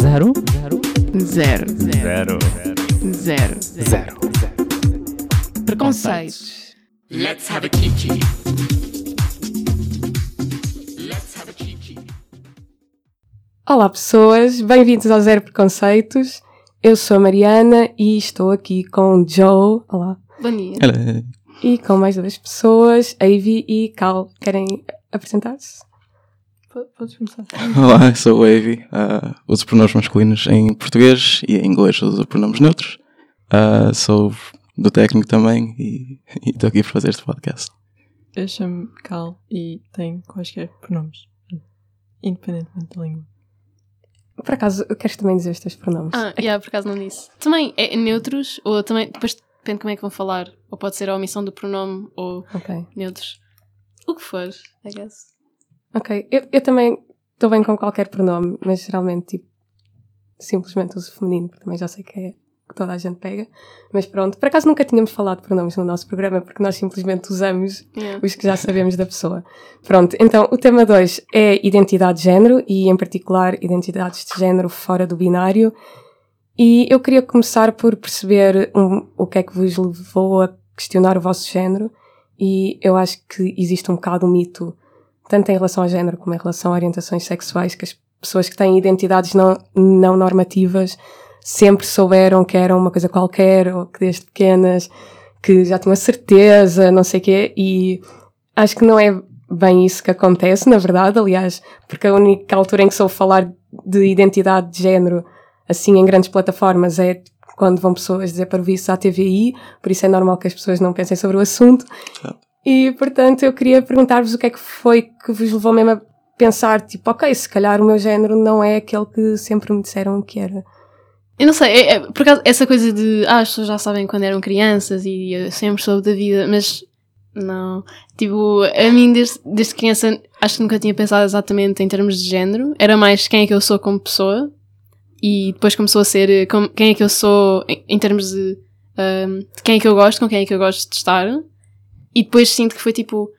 Zero? Zero. Zero. Zero. Zero. Preconceitos. Let's have a kiki. Let's have a kiki. Olá pessoas, bem-vindos ao Zero Preconceitos. Eu sou a Mariana e estou aqui com o Joe. Olá. Bom dia. Ela- E com mais duas pessoas, Avi e Cal. Querem apresentar-se? Podes começar. Olá, sou o Avi. Uh, uso pronomes masculinos em português e em inglês uso pronomes neutros. Uh, sou do técnico também e estou aqui para fazer este podcast. Eu chamo Cal e tenho quaisquer pronomes, independentemente da língua. Por acaso, queres também dizer os teus pronomes? Ah, yeah, por acaso não disse. Também é neutros, ou também, depois depende como é que vão falar. Ou pode ser a omissão do pronome, ou Ok. neutros. O que for, I guess. Ok, eu, eu também estou bem com qualquer pronome, mas geralmente, tipo, simplesmente uso feminino, porque também já sei que é que toda a gente pega. Mas pronto, por acaso nunca tínhamos falado de pronomes no nosso programa, porque nós simplesmente usamos Yeah. os que já sabemos da pessoa. Pronto, então o tema 2 é identidade de género e, em particular, identidades de género fora do binário. E eu queria começar por perceber um, o que é que vos levou a questionar o vosso género. E eu acho que existe um bocado um mito, tanto em relação ao género como em relação a orientações sexuais, que as pessoas que têm identidades não, não normativas sempre souberam que eram uma coisa qualquer, ou que desde pequenas que já tinham certeza, não sei o quê, e acho que não é bem isso que acontece, na verdade, aliás, porque a única altura em que soube falar de identidade de género, assim, em grandes plataformas, é quando vão pessoas dizer para o visto à TVI, por isso é normal que as pessoas não pensem sobre o assunto. Certo. E, portanto, eu queria perguntar-vos o que é que foi que vos levou mesmo a pensar, tipo, ok, se calhar o meu género não é aquele que sempre me disseram que era. Eu não sei, é, é, por acaso, essa coisa de ah, as pessoas já sabem quando eram crianças e eu sempre soube da vida, mas não. Tipo, a mim, desde, desde criança, acho que nunca tinha pensado exatamente em termos de género. Era mais quem é que eu sou como pessoa e depois começou a ser eh, como- quem é que eu sou em, em termos de, ahm, de quem é que eu gosto, com quem é que eu gosto de estar. E depois sinto que foi tipo,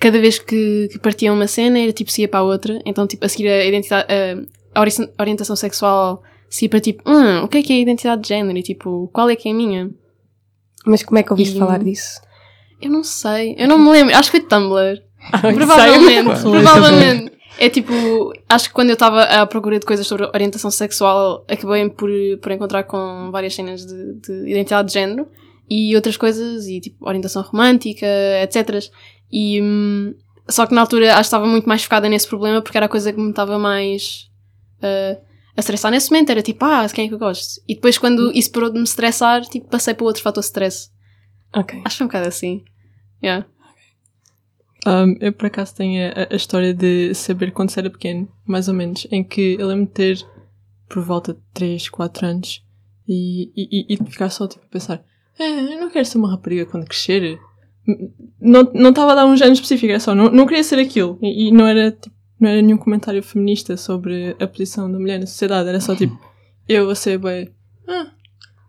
cada vez que, que partia uma cena era tipo se ia para a outra. Então, tipo, a seguir a identidade, a, a ori- orientação sexual se ia para tipo, hum, o que é que é a identidade de género? E tipo, qual é que é a minha? Mas como é que ouviste E- falar disso? Eu não sei, eu não me lembro, acho que foi Tumblr. Ah, Provavelmente, Sei. provavelmente. É tipo, acho que quando eu estava à procura de coisas sobre orientação sexual, acabei por, por encontrar com várias cenas de, de identidade de género e outras coisas, e tipo, orientação romântica, etc. E, hum, só que na altura acho que estava muito mais focada nesse problema porque era a coisa que me estava mais uh, a estressar nesse momento. Era tipo, ah, quem é que eu gosto? E depois quando isso parou de me estressar, tipo, passei para outro fator de stress. Ok. Acho que um bocado assim. Yeah. Um, eu, por acaso, tenho a, a história de saber quando era pequeno, mais ou menos, em que eu lembro de ter por volta de 3, 4 anos e, e, e- e ficar só tipo, a pensar: é, eu não quero ser uma rapariga quando crescer. Não não estava a dar um género específico, era só, não, não queria ser aquilo. E, e não, era, tipo, não era nenhum comentário feminista sobre a posição da mulher na sociedade, era só tipo, eu a ser bem, ah,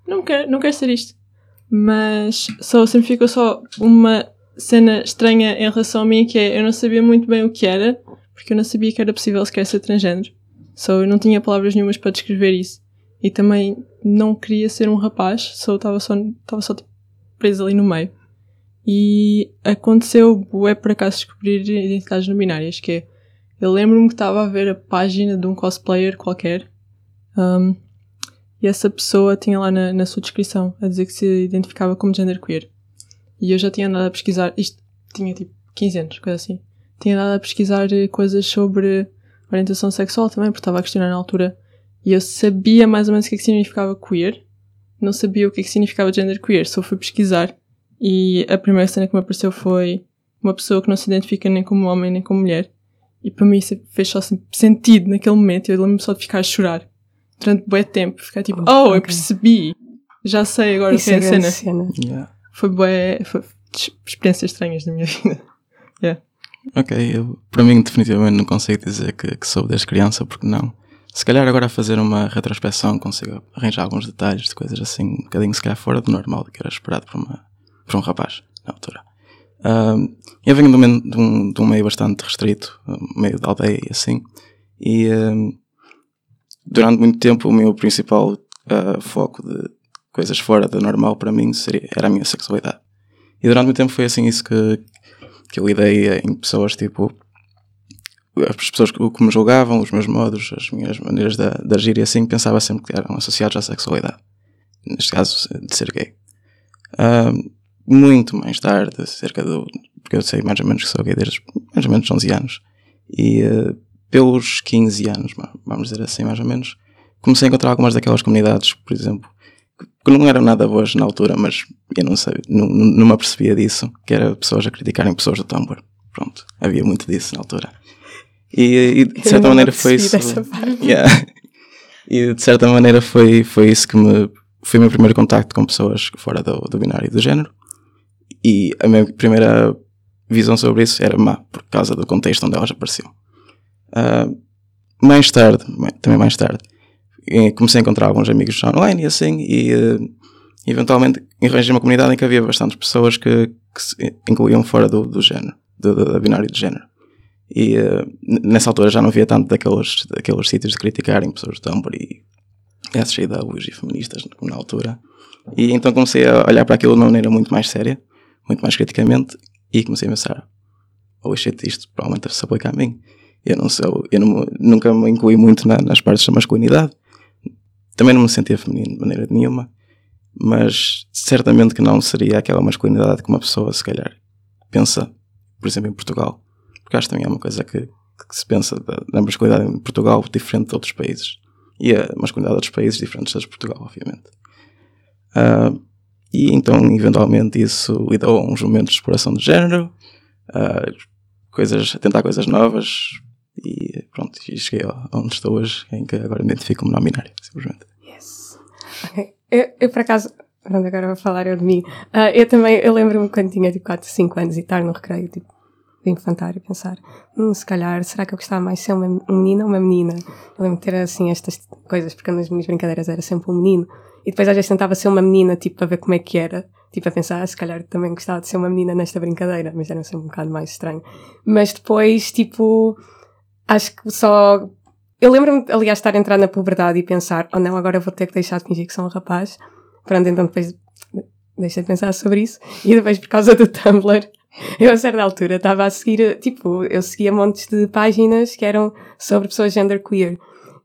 não quero, não quero ser isto. Mas só sempre ficou só uma cena estranha em relação a mim, que é eu não sabia muito bem o que era, porque eu não sabia que era possível sequer ser transgênero. Só eu não tinha palavras nenhumas para descrever isso. E também não queria ser um rapaz, só estava só, estava só tipo, preso ali no meio. E aconteceu, é por acaso, descobrir identidades não binárias, que é, eu lembro-me que estava a ver a página de um cosplayer qualquer, um, e essa pessoa tinha lá na, na sua descrição a dizer que se identificava como genderqueer. E eu já tinha andado a pesquisar, isto tinha tipo 15 anos, coisa assim. Tinha andado a pesquisar coisas sobre orientação sexual também, porque estava a questionar na altura. E eu sabia mais ou menos o que é que significava queer, não sabia o que é que significava genderqueer, só fui pesquisar. E a primeira cena que me apareceu foi uma pessoa que não se identifica nem como homem nem como mulher. E para mim isso fez só sen- sentido naquele momento. Eu lembro-me só de ficar a chorar durante bué tempo. Ficar tipo, oh, eu Ok. percebi. Já sei agora o que é é a cena. cena. Yeah. Foi bué, foi ex- experiências estranhas na minha vida. Ok, eu, para mim definitivamente não consigo dizer que, que soube desde criança, porque não. Se calhar agora a fazer uma retrospeção consigo arranjar alguns detalhes de coisas assim, um bocadinho se calhar fora do normal, do que era esperado para, uma, para um rapaz, na altura. Ahm, eu venho de um, de, um, de um meio bastante restrito, um meio de aldeia e assim, e durante muito tempo o meu principal ah, foco de coisas fora do normal para mim seria, era a minha sexualidade. E durante muito tempo foi assim isso que, que eu lidei em pessoas tipo as pessoas que me julgavam, os meus modos, as minhas maneiras de, de agir e assim, pensava sempre que eram associados à sexualidade. Neste caso, de ser gay. Muito mais tarde, cerca do. Porque eu sei mais ou menos que sou gay desde mais ou menos 11 anos. E ah, pelos 15 anos, vamos dizer assim, mais ou menos, comecei a encontrar algumas daquelas comunidades, por exemplo, que não eram nada boas na altura, mas eu não não, não, não me apercebia disso, que era pessoas a criticarem pessoas do Tumblr. Pronto, havia muito disso na altura. E, e de certa maneira foi isso. Yeah. E de certa maneira foi, foi isso que me. Foi o meu primeiro contacto com pessoas fora do, do binário do género. E a minha primeira visão sobre isso era má, por causa do contexto onde elas apareciam. Ah, mais tarde, também mais tarde, comecei a encontrar alguns amigos online e assim, e eh, eventualmente arranjei uma comunidade em que havia bastantes pessoas que, que se incluíam fora do, do género, do, do, do binário de género. E n- nessa altura já não havia tanto daqueles, daqueles sítios de criticarem pessoas de Tumblr e SJWs e feministas na altura. E então comecei a olhar para aquilo de uma maneira muito mais séria, muito mais criticamente, e comecei a pensar: oh shit, isto provavelmente se aplica a mim. Eu não sou, eu não, nunca me incluí muito na- nas partes da masculinidade, também não me sentia feminino de maneira nenhuma, mas certamente que não seria aquela masculinidade que uma pessoa, se calhar, pensa, por exemplo, em Portugal. Porque acho que também é uma coisa que, que se pensa da, da masculinidade em Portugal diferente de outros países. E a masculinidade de outros países diferentes das de Portugal, obviamente. Ah, e então, eventualmente, isso lidou a uns momentos de exploração de género, ah, coisas, tentar coisas novas, e pronto, e cheguei a- onde estou hoje, em que agora me identifico como não binário, simplesmente. Yes. Ok. Eu, eu, por acaso, pronto, agora vou falar eu de mim. Ah, eu também, eu lembro-me quando tinha tipo 4, 5 anos e estar no recreio, tipo, de infantário, pensar, hum, se calhar, será que eu gostava mais de ser um menino ou uma menina? Eu lembro de ter assim estas coisas, porque nas minhas brincadeiras era sempre um menino. E depois às vezes tentava ser uma menina, tipo, para ver como é que era. Tipo, a pensar, ah, se calhar também gostava de ser uma menina nesta brincadeira, mas era sempre um bocado mais estranho. Mas depois, tipo, acho que só eu lembro-me, aliás, de estar a entrar na puberdade e pensar, oh não, agora vou ter que deixar de fingir que sou um rapaz. Pronto, então depois deixei de pensar sobre isso. E depois, por causa do Tumblr, eu a certa altura estava a seguir, tipo, eu seguia montes de páginas que eram sobre pessoas genderqueer.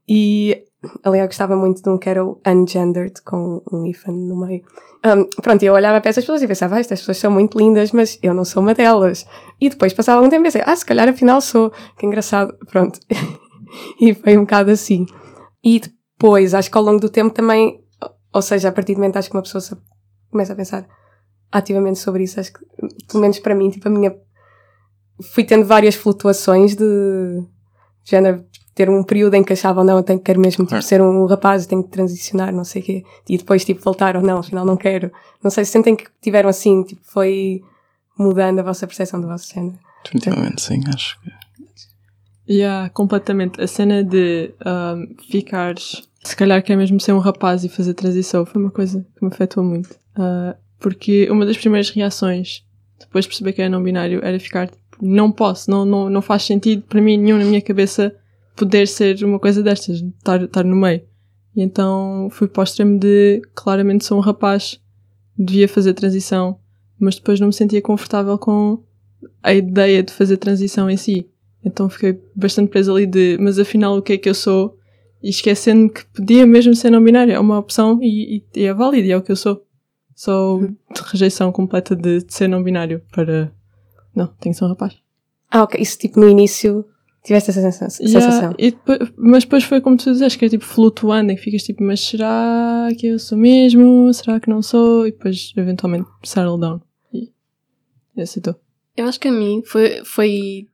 E, aliás, eu gostava muito de um que era o Ungendered, com um hífen no meio. Um, pronto, eu olhava para essas pessoas e pensava, ah, estas pessoas são muito lindas, mas eu não sou uma delas. E depois passava algum tempo e pensei, ah, se calhar afinal sou. Que engraçado. Pronto. e foi um bocado assim. E depois, acho que ao longo do tempo também, ou seja, a partir do momento acho que uma pessoa começa a pensar ativamente sobre isso, acho que, pelo menos para mim, tipo, a minha. Fui tendo várias flutuações de género, ter um período em que achava, ou não, eu tenho que quero mesmo tipo, ser um rapaz, tenho que transicionar, não sei o quê. E depois, tipo, voltar, ou não, afinal não quero. Não sei se sentem que tiveram assim, tipo, foi mudando a vossa percepção do vosso género. Definitivamente, sim, acho que. Yeah, completamente. A cena de ahm, ficares, se calhar quer mesmo ser um rapaz e fazer transição, foi uma coisa que me afetou muito. Ah, porque uma das primeiras reações, depois de perceber que era não binário, era ficar tipo, não posso, não, não, não faz sentido para mim nenhum na minha cabeça poder ser uma coisa destas, estar, estar no meio. E então fui para o extremo de claramente sou um rapaz, devia fazer transição, mas depois não me sentia confortável com a ideia de fazer transição em si. Então fiquei bastante presa ali de, mas afinal o que é que eu sou? E esquecendo que podia mesmo ser não binário, é uma opção e, e- e é válido, e é o que eu sou. Só de rejeição completa de, de ser não binário para. Não, tenho que ser um rapaz. Ah, ok, isso tipo no início tiveste essa sensação. Yeah, sensação. e depois- mas depois foi como tu dizes, que é tipo flutuando, em que ficas tipo, mas será que eu sou mesmo? Será que não sou? E depois eventualmente settle down. E, e aceitou. Eu acho que a mim foi. foi...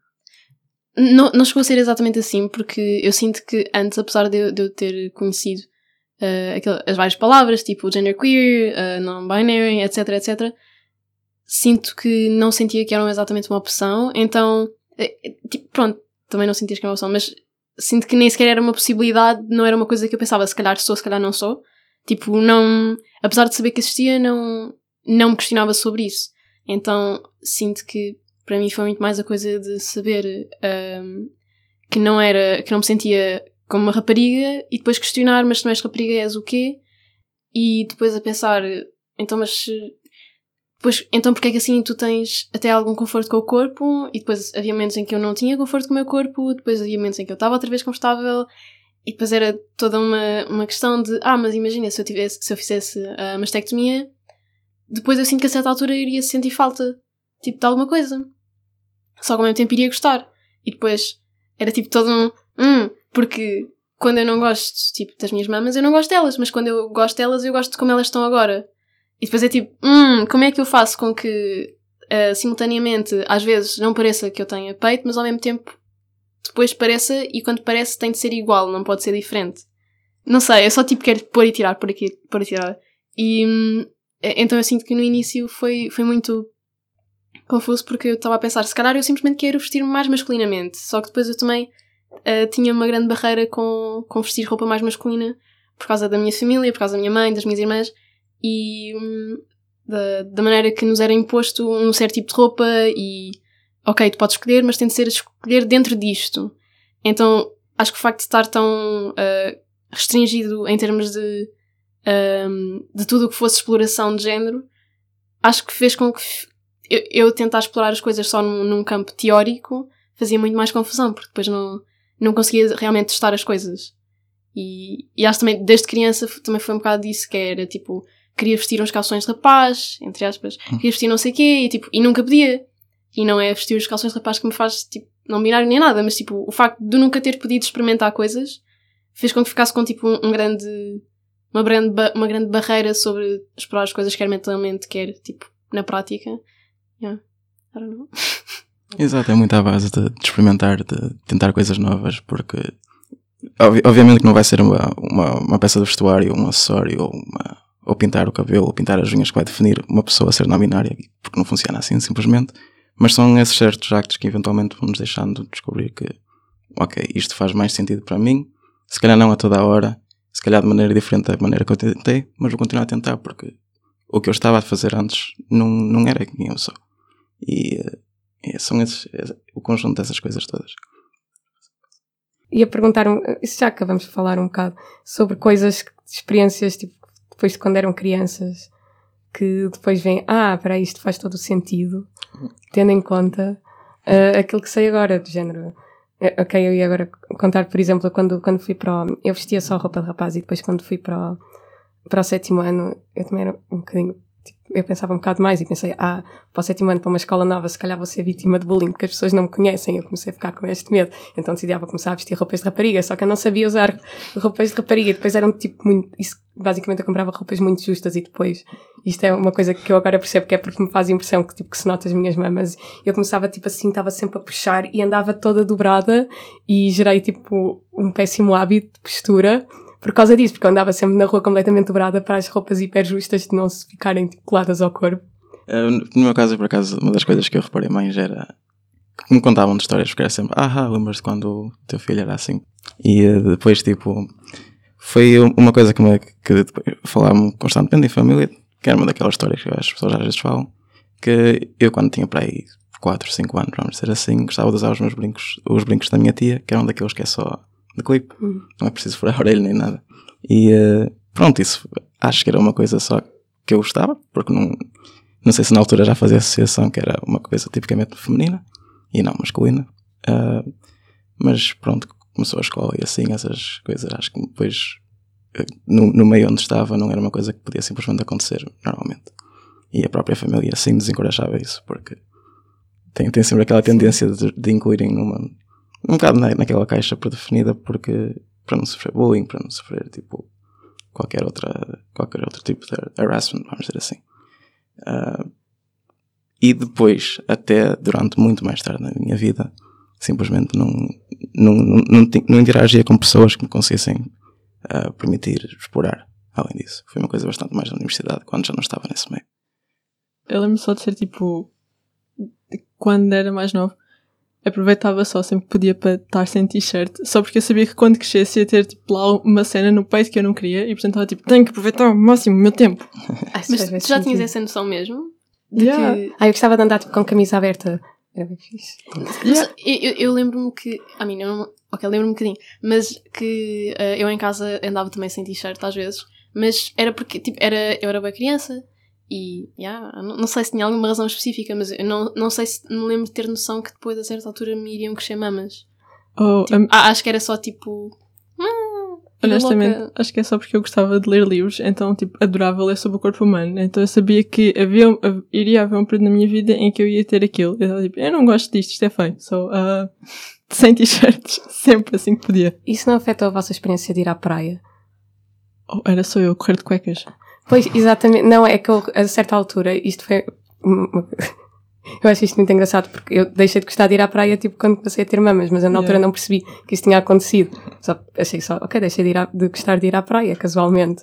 Não, não chegou a ser exatamente assim, porque eu sinto que antes, apesar de eu, de eu ter conhecido aquele- as várias palavras, tipo genderqueer, uh, non-binary, etc, etc, sinto que não sentia que eram exatamente uma opção, então, eh, tipo, pronto, também não sentias que era uma opção, mas sinto que nem sequer era uma possibilidade, não era uma coisa que eu pensava, se calhar sou, se calhar não sou. Tipo, não, apesar de saber que existia, não, não me questionava sobre isso. Então, sinto que para mim foi muito mais a coisa de saber ahm, que não era, que não me sentia como uma rapariga e depois questionar, mas se não és rapariga és o quê? E depois a pensar, então mas depois, então porque é que assim tu tens até algum conforto com o corpo e depois havia momentos em que eu não tinha conforto com o meu corpo, depois havia momentos em que eu estava outra vez confortável e depois era toda uma, uma questão de, ah, mas imagina se eu tivesse, se eu fizesse a mastectomia, depois eu sinto que a certa altura iria sentir falta, tipo, de alguma coisa. Só que ao mesmo tempo iria gostar. E depois era tipo todo um, hum, porque quando eu não gosto, tipo, das minhas mamas, eu não gosto delas, mas quando eu gosto delas, eu gosto de como elas estão agora. E depois é tipo, hum, como é que eu faço com que, ah, simultaneamente, às vezes não pareça que eu tenha peito, mas ao mesmo tempo depois pareça, e quando parece tem de ser igual, não pode ser diferente. Não sei, eu só tipo quero pôr e tirar, pôr aqui, pôr e tirar. E hum, eh, então eu sinto que no início foi, foi muito confuso porque eu estava a pensar, se calhar eu simplesmente quero vestir-me mais masculinamente. Só que depois eu também ah, tinha uma grande barreira com, com vestir roupa mais masculina por causa da minha família, por causa da minha mãe, das minhas irmãs e hum, da, da maneira que nos era imposto um certo tipo de roupa e ok, tu podes escolher, mas tem de ser escolher dentro disto. Então acho que o facto de estar tão ah, restringido em termos de, ahm, de tudo o que fosse exploração de género, acho que fez com que eu, eu tentar explorar as coisas só num, num campo teórico fazia muito mais confusão, porque depois não, não conseguia realmente testar as coisas. E, e acho também, desde criança, também foi um bocado disso, que era tipo, queria vestir uns calções de rapaz, entre aspas, queria vestir não sei o quê, e, tipo, e nunca podia. E não é vestir os calções de rapaz que me faz, tipo, não binário nem nada, mas tipo, o facto de nunca ter podido experimentar coisas fez com que ficasse com tipo um, um grande, uma grande, uma grande barreira sobre explorar as coisas, quer mentalmente, quer tipo na prática. Yeah. I don't know. Exato, é muito à base de, de experimentar, de tentar coisas novas, porque obvi- obviamente que não vai ser uma, uma, uma peça de vestuário, um acessório, ou, uma, ou pintar o cabelo, ou pintar as unhas que vai definir uma pessoa a ser não binária, porque não funciona assim simplesmente. Mas são esses certos actos que eventualmente vão nos deixando descobrir que, ok, isto faz mais sentido para mim, se calhar não a toda a hora, se calhar de maneira diferente da maneira que eu tentei, mas vou continuar a tentar porque o que eu estava a fazer antes não, não era quem eu sou. E eh, são esses, é, o conjunto dessas coisas todas. Ia perguntar, já acabamos de falar um bocado, sobre coisas, experiências, tipo, depois de quando eram crianças, que depois vêm, ah, para isto faz todo o sentido, tendo em conta ah, aquilo que sei agora, do género. Eh, Ok, eu ia agora contar, por exemplo, quando, quando fui para o, Eu vestia só roupa de rapaz e depois quando fui para o, para o sétimo ano, eu também era um bocadinho. Eu pensava um bocado mais e pensei, ah, para o sétimo ano, para uma escola nova, se calhar vou ser vítima de bullying, porque as pessoas não me conhecem. Eu comecei a ficar com este medo. Então decidi, ah, vou começar a vestir roupas de rapariga, só que eu não sabia usar roupas de rapariga. E depois eram tipo muito. Isso, basicamente eu comprava roupas muito justas e depois. Isto é uma coisa que eu agora percebo que é porque me faz impressão que, tipo, que se nota as minhas mamas. Eu começava tipo assim, estava sempre a puxar e andava toda dobrada e gerei tipo um péssimo hábito de postura por causa disso, porque eu andava sempre na rua completamente dobrada para as roupas hiper justas de não se ficarem tipo, coladas ao corpo. Eh, No meu caso, por acaso, uma das coisas que eu reparei mais era que me contavam de histórias, porque era sempre, ah, lembras-te quando o teu filho era assim? E eh, depois, tipo, foi um- uma coisa que me que falavam constantemente em família, que era uma daquelas histórias que as pessoas às vezes falam, que eu quando tinha para aí 4, 5 anos, vamos dizer assim, gostava de usar os meus brincos, os brincos da minha tia, que eram daqueles que é só de clipe, Uhum. não é preciso furar a orelha nem nada. E eh, pronto, isso acho que era uma coisa só que eu gostava, porque não, não sei se na altura já fazia associação que era uma coisa tipicamente feminina e não masculina. Ah, mas pronto, começou a escola e assim, essas coisas, acho que depois, eh, no, no meio onde estava, não era uma coisa que podia simplesmente acontecer normalmente. E a própria família assim desencorajava isso, porque tem, tem sempre aquela tendência de, de incluírem numa, um bocado na, naquela caixa predefinida, porque para não sofrer bullying, para não sofrer tipo qualquer outra qualquer outro tipo de harassment, vamos dizer assim. Ah, e depois, até durante muito mais tarde na minha vida, simplesmente não, não, não, não, não interagia com pessoas que me conseguissem ah, permitir explorar. Além disso, foi uma coisa bastante mais na universidade, quando já não estava nesse meio. Eu lembro só de ser tipo. Quando era mais novo, aproveitava só sempre que podia para estar sem t-shirt, só porque eu sabia que quando crescesse ia ter tipo lá uma cena no peito que eu não queria e portanto estava tipo, tenho que aproveitar ao máximo o meu tempo. Isso Mas tu já tinhas essa noção mesmo? De Yeah. que. Ah, eu gostava de andar tipo, com camisa aberta Era bem fixe. Yeah. Eu, eu- eu lembro-me que. A mim, eu não. Ok, lembro-me um bocadinho. Mas que eh, eu em casa andava também sem t-shirt às vezes. Mas era porque, tipo, era, eu era bem criança. E, yeah, não, não sei se tinha alguma razão específica, mas eu não, não sei se me lembro de ter noção que depois a certa altura me iriam crescer mamas. Oh, Tipo, um, ah, acho que era só tipo. "Ah, honestamente, louca." acho que é só porque eu gostava de ler livros, então, tipo, adorava ler sobre o corpo humano. Então eu sabia que havia, hav- iria haver um período na minha vida em que eu ia ter aquilo. Eu estava tipo, eu não gosto disto, isto é feio. So, ah, sem t-shirts, sempre assim que podia. Isso não afetou a vossa experiência de ir à praia? Oh, era só eu correr de cuecas. Pois, exatamente. Não, é que eu, a certa altura, isto foi. Eu acho isto muito engraçado porque eu deixei de gostar de ir à praia tipo quando comecei a ter mamas, mas eu na altura Yeah. não percebi que isso tinha acontecido. Só achei só, ok, deixei de, ir de gostar de ir à praia, casualmente.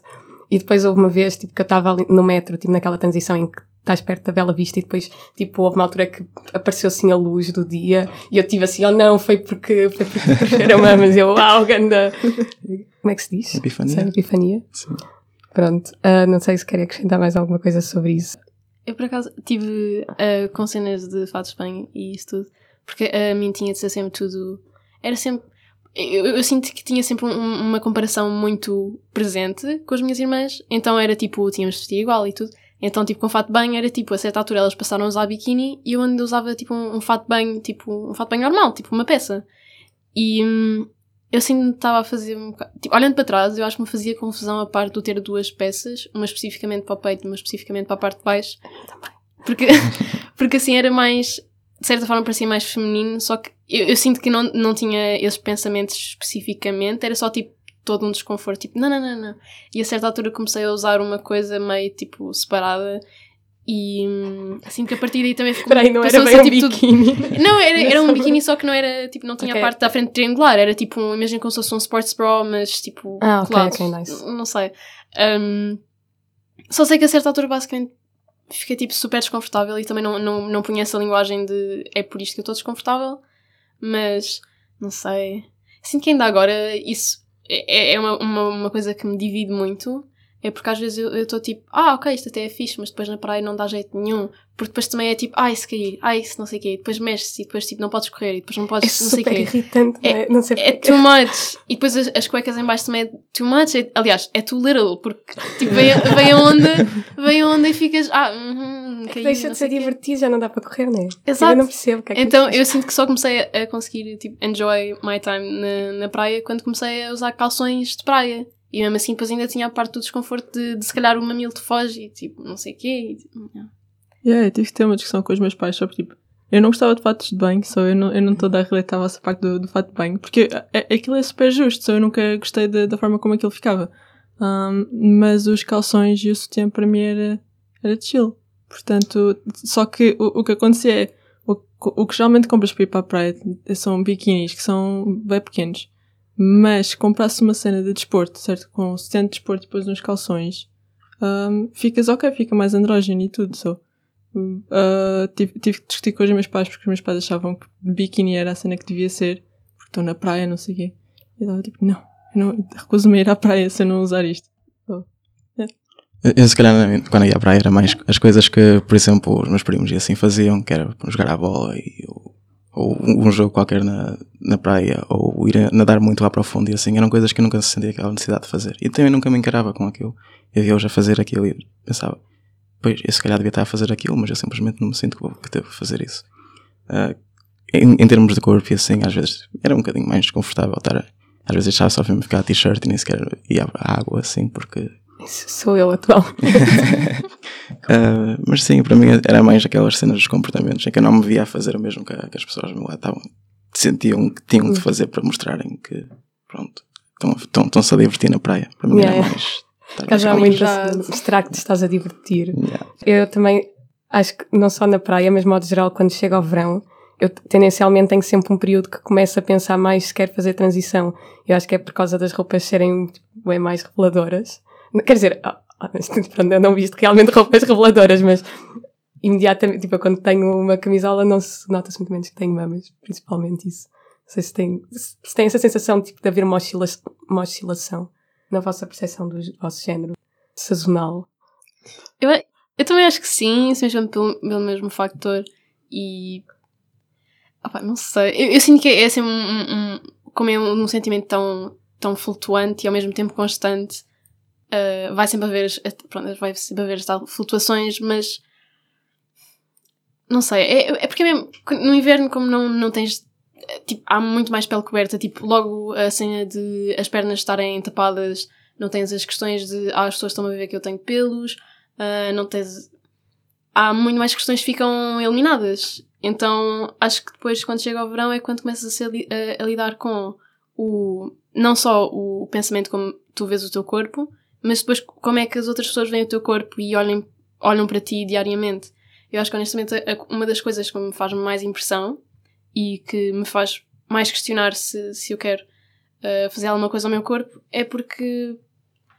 E depois houve uma vez tipo, que eu estava no metro, tipo naquela transição em que estás perto da Bela Vista e depois tipo houve uma altura que apareceu assim a luz do dia e eu tive assim, oh não, foi porque foi porque cresceram mamas. Eu, uau, ganda. Como é que se diz? Epifania. Sei, epifania. Sim. Pronto, ah, não sei se querem acrescentar mais alguma coisa sobre isso. Eu, por acaso, tive ah, com cenas de fato de Espanha e isso tudo, porque a mim tinha de ser sempre tudo. Era sempre. Eu, eu sinto que tinha sempre um- uma comparação muito presente com as minhas irmãs, então era tipo, tínhamos de vestir igual e tudo. Então, tipo, com fato de banho era tipo, a certa altura elas passaram a usar biquíni e eu ainda usava tipo um, um fato de banho, tipo, um fato de banho normal, tipo uma peça. E hum, eu sinto que estava a fazer um bocado. Tipo, olhando para trás, eu acho que me fazia confusão a parte de eu ter duas peças, uma especificamente para o peito, uma especificamente para a parte de baixo. Porque, porque assim era mais. De certa forma parecia mais feminino, só que eu, eu sinto que não, não tinha esses pensamentos especificamente, era só tipo todo um desconforto, tipo, não, não, não, não. E a certa altura comecei a usar uma coisa meio tipo separada e hum, assim que a partir daí também ficou. Espera aí, não era bem um tipo, tudo- biquíni. não, era, era um biquíni, só que não era, tipo, não tinha Ok. a parte da frente triangular, era tipo, imagina como se fosse um sports bra, mas tipo, Ah, ok, ok, nice. Não sei. Um, só sei que a certa altura, basicamente, fiquei tipo super desconfortável e também não, não, não punha essa linguagem de é por isto que eu estou desconfortável, mas não sei. Sinto que ainda agora isso é, é uma, uma, uma coisa que me divide muito. É porque às vezes eu estou tipo, ah, ok, isto até é fixe, mas depois na praia não dá jeito nenhum. Porque depois também é tipo, ai, se cair, ai, se não sei o quê, e depois mexes e depois tipo, não podes correr e depois não É podes, não sei o quê. irritante, não é? Não sei É too much. E depois as, as cuecas em baixo também é too much. É- aliás, é too little, porque tipo, vem, vem a onda, vem a onda e ficas, ah, uhum, É que caiu, deixa de ser divertido, já não dá para correr, não é? Exato. Eu não percebo o que é que Então é eu sinto que só comecei a, a conseguir tipo, enjoy my time na, na praia quando comecei a usar calções de praia. E mesmo assim depois ainda tinha a parte do desconforto de, de se calhar o mamilo te foge e tipo, não sei o quê. E, tipo, yeah. Eu tive que ter uma discussão com os meus pais sobre tipo. Eu não gostava de fatos de banho, só eu não, eu não estou a relatar a vossa parte do, do fato de banho, porque é, aquilo é super justo, só eu nunca gostei da, da forma como aquilo ficava. Um, mas os calções e o sutiã para mim era, era chill. Portanto, só que o, o que acontecia é o, o que geralmente compras para ir para a praia são biquinis que são bem pequenos. Mas se comprasse uma cena de desporto, certo? Com o sutiã de desporto depois uns calções, um, ficas ok, fica mais andrógeno e tudo. So. Uh, tive, tive que discutir com os meus pais porque os meus pais achavam que biquíni era a cena que devia ser, porque estou na praia, não sei o quê. E eu estava tipo, não, não recuso-me a ir à praia se eu não usar isto. Eu, eu, se calhar, quando ia à praia, era mais as coisas que, por exemplo, os meus primos e assim faziam, que era jogar à bola e, ou, um jogo qualquer na, na praia, ou ir a nadar muito lá para o fundo e assim, eram coisas que eu nunca sentia aquela necessidade de fazer. E também nunca me encarava com aquilo. Eu via hoje a fazer aquilo e pensava, pois, eu se calhar devia estar a fazer aquilo, mas eu simplesmente não me sinto que, devo fazer isso. Ah, em, em termos de corpo e assim, às vezes era um bocadinho mais desconfortável estar a, às vezes deixava só mesmo ficar a t-shirt e nem sequer ia à água assim, porque Isso sou eu atual. Uh, mas sim, para mim era mais aquelas cenas dos comportamentos em que eu não me via a fazer o mesmo que, que as pessoas me lá estavam, sentiam que tinham de fazer para mostrarem que, pronto, estão, estão, estão-se a divertir na praia. Para mim Yeah. era mais. Porque já muito assim, será que te estás a divertir? Yeah. Eu também acho que não só na praia, mas de modo geral, quando chega ao verão, eu tendencialmente tenho sempre um período que começo a pensar mais se quero fazer transição. Eu acho que é por causa das roupas serem tipo, bem mais reveladoras. Quer dizer, ah, pronto, eu não visto realmente roupas reveladoras, mas imediatamente, tipo, quando tenho uma camisola não se nota-se muito menos que tenho mamas, principalmente isso. Não sei se tem, se tem essa sensação tipo, de haver uma, oscila uma oscilação na vossa percepção do vosso género sazonal. Eu, eu também acho que sim, simplesmente pelo, pelo mesmo factor. E Opá, não sei. Eu, eu sinto que é assim um, um, um- como é um, um sentimento tão, tão flutuante e ao mesmo tempo constante. Uh, vai sempre haver, pronto, vai sempre haver tal flutuações, mas não sei, é, é porque mesmo no inverno, como não, não tens tipo, há muito mais pele coberta, tipo, logo a cena de as pernas estarem tapadas, não tens as questões de ah, as pessoas estão a ver que eu tenho pelos, ah, não tens. Há muito mais questões que ficam eliminadas. Então acho que depois, quando chega ao verão, é quando começas a, ser a- a lidar com o. não só o pensamento como tu vês o teu corpo, mas depois como é que as outras pessoas veem o teu corpo e olhem, olham para ti diariamente. Eu acho que honestamente uma das coisas que me faz mais impressão e que me faz mais questionar se, se eu quero uh, fazer alguma coisa ao meu corpo é porque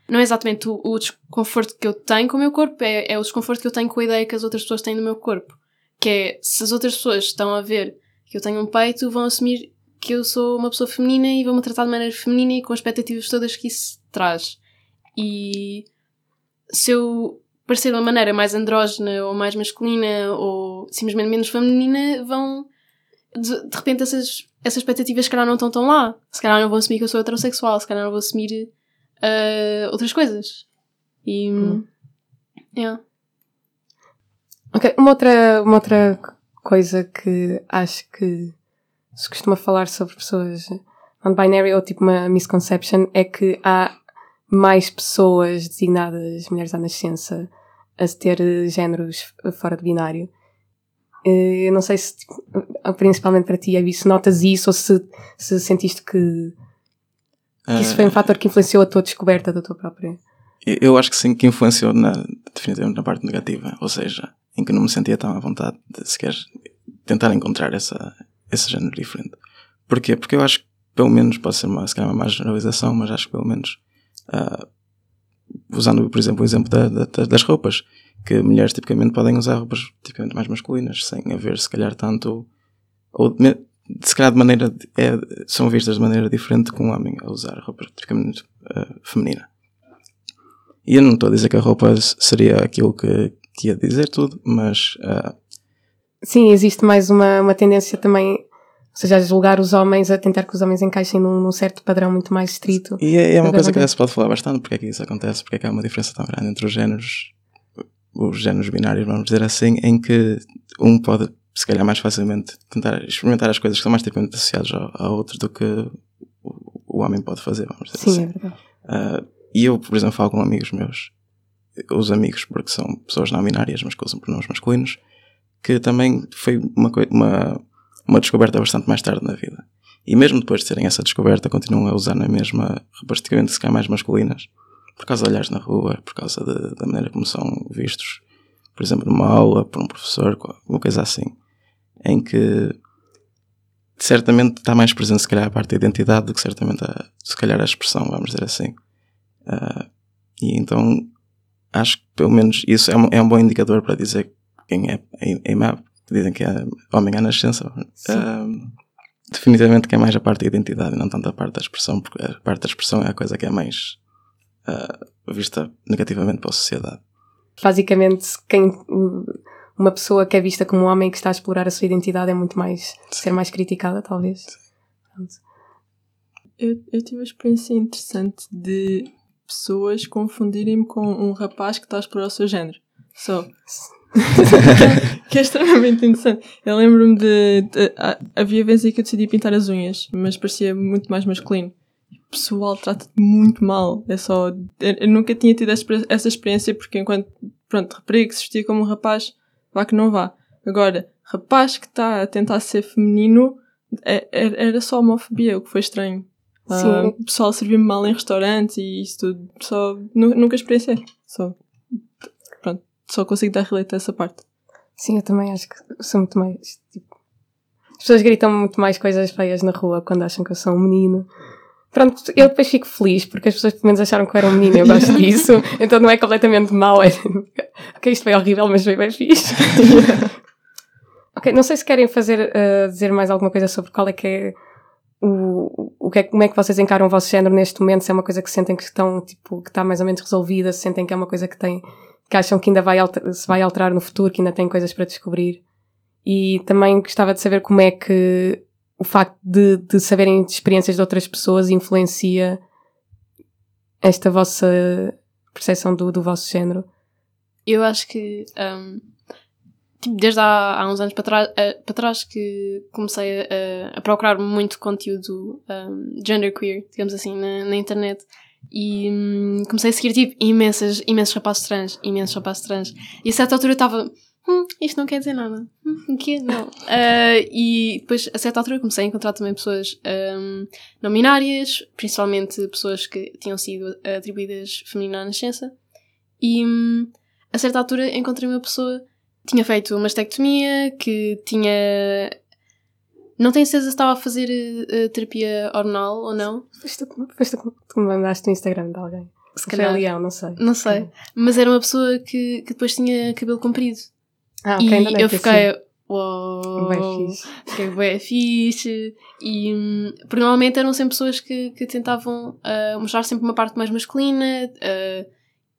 não é exatamente o, o desconforto que eu tenho com o meu corpo, é, é o desconforto que eu tenho com a ideia que as outras pessoas têm do meu corpo. Que é, se as outras pessoas estão a ver que eu tenho um peito, vão assumir que eu sou uma pessoa feminina e vão-me tratar de maneira feminina e com as expectativas todas que isso traz. E se eu parecer de uma maneira mais andrógena ou mais masculina ou simplesmente menos feminina, vão de, de repente essas, essas expectativas se calhar não estão tão lá. Se calhar não vão assumir que eu sou heterossexual, se calhar não vou assumir ah, outras coisas. E. yeah. Ok, uma outra, uma outra coisa que acho que se costuma falar sobre pessoas non-binary ou tipo uma misconception é que há mais pessoas designadas mulheres à nascença a ter eh, géneros fora do binário. Eh, Eu não sei se, tipo, principalmente para ti, Abby, se notas isso ou se, se sentiste que, que isso foi um Ah, fator que influenciou a tua descoberta da tua própria. Eu- Eu acho que sim, que influenciou na, definitivamente na parte negativa, ou seja, em que não me sentia tão à vontade de sequer tentar encontrar essa, esse género diferente. Porquê? Porque eu acho que, pelo menos, pode ser uma, se calhar uma má generalização, mas acho que pelo menos, ah, usando, por exemplo, o exemplo da- da- das roupas, que mulheres tipicamente podem usar roupas tipicamente mais masculinas, sem haver, se calhar, tanto, ou se calhar de maneira, é, são vistas de maneira diferente com um homem a usar roupas tipicamente ah, feminina. E eu não estou a dizer que a roupa seria aquilo que, que ia dizer tudo, mas ah, Sim, existe mais uma, uma tendência também, seja, a julgar os homens, a tentar que os homens encaixem num, num certo padrão muito mais estrito. e é, é uma coisa que acontece. se pode falar bastante, porque é que isso acontece, porque é que há uma diferença tão grande entre os géneros, os géneros binários, vamos dizer assim, em que um pode, se calhar, mais facilmente tentar experimentar as coisas que são mais tipicamente associadas ao, ao outro do que o, o homem pode fazer, vamos dizer Sim, assim. é verdade. Ah, e eu, por exemplo, falo com amigos meus, os amigos, porque são pessoas não binárias, mas que usam pronomes masculinos, que também foi uma, uma, uma descoberta bastante mais tarde na vida. E mesmo depois de terem essa descoberta, continuam a usar na mesma, praticamente se calhar mais masculinas, por causa de olhares na rua, por causa de- da maneira como são vistos, por exemplo, numa aula, por um professor, co- uma coisa assim, em que certamente está mais presente, se calhar, a parte da identidade do que certamente, a, se calhar, a expressão, vamos dizer assim. Ah, e então acho que pelo menos isso é um, é um bom indicador para dizer quem é EMAP, que dizem que é homem à nascença. Ah, definitivamente que é mais a parte da identidade e não tanto a parte da expressão, porque a parte da expressão é a coisa que é mais ah, vista negativamente pela sociedade. Basicamente, quem, uma pessoa que é vista como um homem que está a explorar a sua identidade é muito mais, ser mais criticada, talvez. Eu, eu tive uma experiência interessante de pessoas confundirem-me com um rapaz que está a explorar o seu género. Só. que é extremamente interessante. Eu lembro-me de, de- Havia vezes em que eu decidi pintar as unhas, mas parecia muito mais masculino. O pessoal trata-te muito mal. É só. Eu, nunca tinha tido essa, experi- essa experiência porque, enquanto. Pronto, rapariga que se vestia como um rapaz, vá que não vá. Agora, rapaz que está a tentar ser feminino, é- é- era só homofobia, o que foi estranho. Ah, Sim. o pessoal servia-me mal em restaurantes e isso tudo. Só, nu- nunca experienciei. Só, só consigo dar relate a essa parte. Sim, eu também acho que sou muito mais. Tipo, as pessoas gritam muito mais coisas feias na rua quando acham que eu sou um menino. Pronto, eu depois fico feliz porque as pessoas pelo menos acharam que eu era um menino e eu gosto disso. Então não é completamente mau. É... ok, isto foi horrível, mas foi bem fixe. ok, não sei se querem fazer, uh, dizer mais alguma coisa sobre qual é que é o, o que é, como é que vocês encaram o vosso género neste momento, se é uma coisa que sentem que estão, tipo, que está mais ou menos resolvida, se sentem que é uma coisa que tem, que acham que ainda vai se vai alterar no futuro, que ainda tem coisas para descobrir. E também gostava de saber como é que o facto de, de saberem de experiências de outras pessoas influencia esta vossa percepção do, do vosso género. Eu acho que, um, tipo, desde há, há uns anos para trás, eh, para trás que comecei a, a procurar muito conteúdo um, genderqueer, digamos assim, na, na internet. E hum, comecei a seguir, tipo, imensas, imensos rapazes trans, imensos rapazes trans. E a certa altura eu estava, hum, isto não quer dizer nada. Hum, o quê? Não. Ah, e depois, a certa altura, comecei a encontrar também pessoas um, não binárias, principalmente pessoas que tinham sido atribuídas feminina à nascença. E hum, a certa altura encontrei uma pessoa que tinha feito uma mastectomia, que tinha. Não tenho certeza se estava a fazer eh, terapia hormonal ou não. Foste tu, que- mandaste no Instagram de alguém. Se calhar. Leão, não sei. Não sei. Mas era uma pessoa que, que depois tinha cabelo comprido. Ah, ok, e eu fiquei. Uou! Bem fixe. Fiquei bem fixe. E porque normalmente eram sempre pessoas que, que tentavam ah, mostrar sempre uma parte mais masculina ah,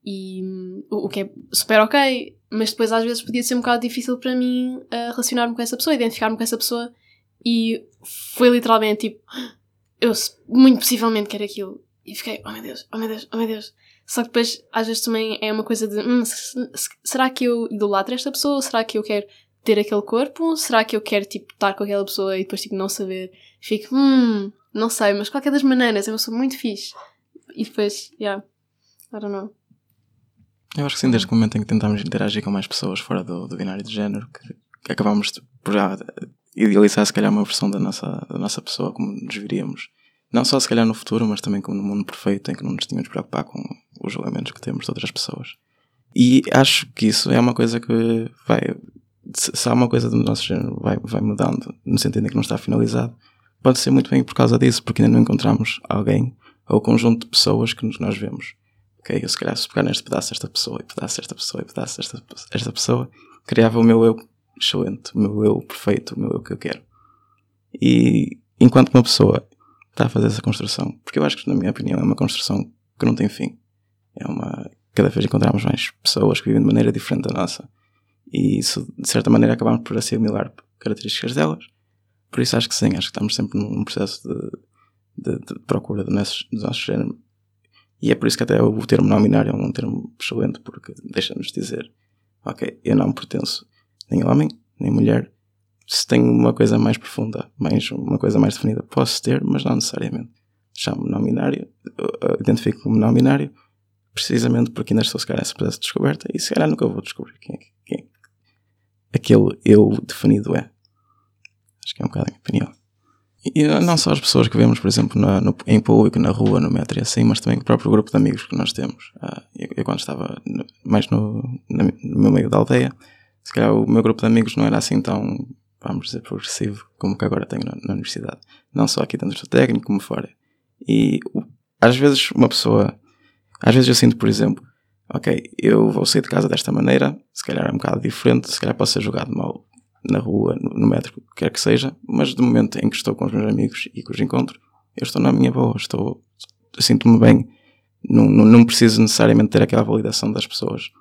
e hum, o, que é super ok, mas depois às vezes podia ser um bocado difícil para mim ah, relacionar-me com essa pessoa, identificar-me com essa pessoa e foi literalmente tipo, eu muito possivelmente quero aquilo. E fiquei, oh meu Deus, oh meu Deus, oh meu Deus. Só que depois às vezes também é uma coisa de hum, se- se- será que eu idolatro esta pessoa? Será que eu quero ter aquele corpo? Será que eu quero, tipo, estar com aquela pessoa e depois, tipo, não saber? Fico, hum, não sei, mas qualquer das maneiras, uma pessoa muito fixe. E depois, yeah, I don't know. Eu acho que sim, desde o momento em que tentamos interagir com mais pessoas fora do, do binário de género, que, que acabamos de- por já idealizar se calhar uma versão da nossa, da nossa pessoa como nos viríamos. Não só se calhar no futuro, mas também como no mundo perfeito em que não nos tínhamos de preocupar com os julgamentos que temos de outras pessoas. E acho que isso é uma coisa que vai. Se há uma coisa do nosso género vai, vai mudando, no sentido em que não está finalizado, pode ser muito bem por causa disso, porque ainda não encontramos alguém ou conjunto de pessoas que nós vemos ok, eu se calhar se pegar neste pedaço esta pessoa, e pedaço esta pessoa, e pedaço esta, esta pessoa, criava o meu eu excelente, o meu eu perfeito, o meu eu que eu quero. E enquanto uma pessoa está a fazer essa construção, porque eu acho que na minha opinião é uma construção que não tem fim. É uma. Cada vez encontramos mais pessoas que vivem de maneira diferente da nossa. E isso, de certa maneira, acabamos por assimilar características delas. Por isso acho que sim, acho que estamos sempre num processo de, de, de procura do nosso, do nosso género. E é por isso que até o termo não binário é um termo excelente, porque deixa-nos dizer: ok, eu não pertenço nem homem, nem mulher. Se tenho uma coisa mais profunda, mais, uma coisa mais definida, posso ter, mas não necessariamente. Chamo-me não binário, identifico como não binário, precisamente porque ainda estou se calhar processo de descoberta e se calhar nunca vou descobrir quem é que quem é que aquele eu definido é. Acho que é um bocado a minha opinião. E não só as pessoas que vemos, por exemplo, na- no- em público, na rua, no metro e assim, mas também o próprio grupo de amigos que nós temos. Ah, eu, eu quando estava no- mais no, no meu meio da aldeia, se calhar o meu grupo de amigos não era assim tão, vamos dizer, progressivo como que agora tenho na, na universidade. Não só aqui dentro do técnico, como fora. E às vezes uma pessoa, às vezes eu sinto, por exemplo, ok, eu vou sair de casa desta maneira, se calhar é um bocado diferente, se calhar posso ser jogado mal na rua, no, metro, quer que seja, mas do momento em que estou com os meus amigos e que os encontro, eu estou na minha boa, estou, sinto-me bem, não, não, não preciso necessariamente ter aquela validação das pessoas.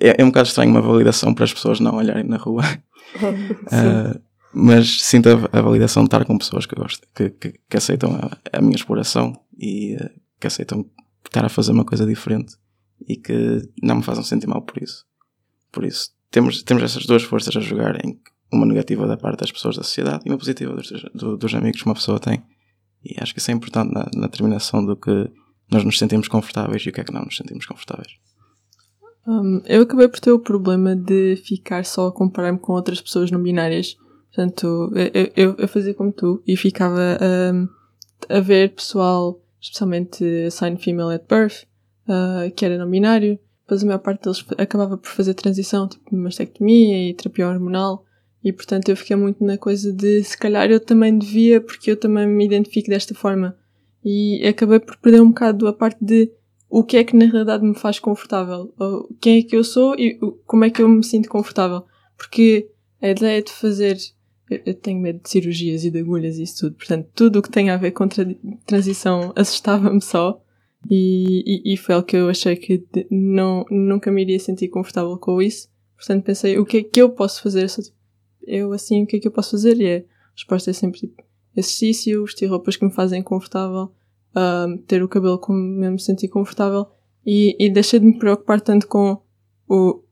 É, é um bocado estranho uma validação para as pessoas não olharem na rua, Ah, mas sinto a, a validação de estar com pessoas que gosto, que, que, que aceitam a, a minha exploração e ah, que aceitam estar a fazer uma coisa diferente e que não me fazem sentir mal por isso. Por isso, temos, temos essas duas forças a jogar em uma negativa da parte das pessoas da sociedade e uma positiva dos, do- dos amigos que uma pessoa tem. E acho que isso é importante na, na determinação do que nós nos sentimos confortáveis e o que é que não nos sentimos confortáveis. Um, eu acabei por ter o problema de ficar só a comparar-me com outras pessoas não binárias. Portanto, eu, eu, eu fazia como tu e ficava um, a ver pessoal, especialmente assigned female at birth, uh, que era não binário. Depois a maior parte deles acabava por fazer transição, tipo mastectomia e terapia hormonal. E portanto eu fiquei muito na coisa de se calhar eu também devia, porque eu também me identifico desta forma. E acabei por perder um bocado a parte de o que é que na realidade me faz confortável, quem é que eu sou e como é que eu me sinto confortável. Porque a ideia de fazer. Eu, tenho medo de cirurgias e de agulhas e isso tudo, portanto, tudo o que tem a ver com tra- transição assustava-me só. E, e, e foi algo que eu achei que de- não, nunca me iria sentir confortável com isso. Portanto, pensei, o que é que eu posso fazer? Eu, tipo, assim, o que é que eu posso fazer? E é, a resposta é sempre tipo, exercício, vestir roupas que me fazem confortável, ahm, ter o cabelo como mesmo me sentir confortável e, e deixar de me preocupar tanto com o,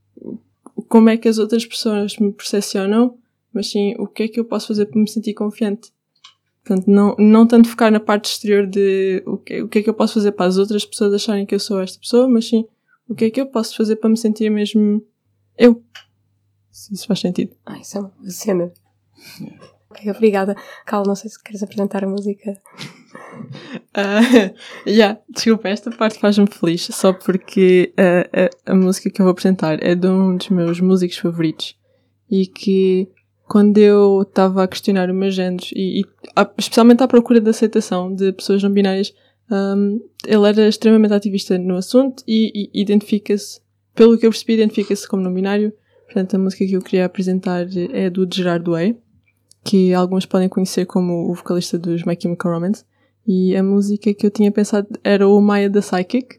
como é que as outras pessoas me percepcionam, mas sim o que é que eu posso fazer para me sentir confiante. Portanto, não, não tanto focar na parte exterior de o que, o que é que eu posso fazer para as outras pessoas acharem que eu sou esta pessoa, mas sim o que é que eu posso fazer para me sentir mesmo eu. Se isso faz sentido. Ah, isso é uma cena. Ok, obrigada. Carla, não sei se queres apresentar a música. Ah, yeah, desculpa, esta parte faz-me feliz, só porque ah, a, a música que eu vou apresentar é de um dos meus músicos favoritos e que quando eu estava a questionar o meu género e, e a- especialmente à procura da aceitação de pessoas não binárias, ahm, ele era extremamente ativista no assunto e, e identifica-se, pelo que eu percebi, identifica-se como não binário. Portanto, a música que eu queria apresentar é do Gerard Way, que alguns podem conhecer como o vocalista dos My Chemical Romance. E a música que eu tinha pensado era o Maya da Psychic.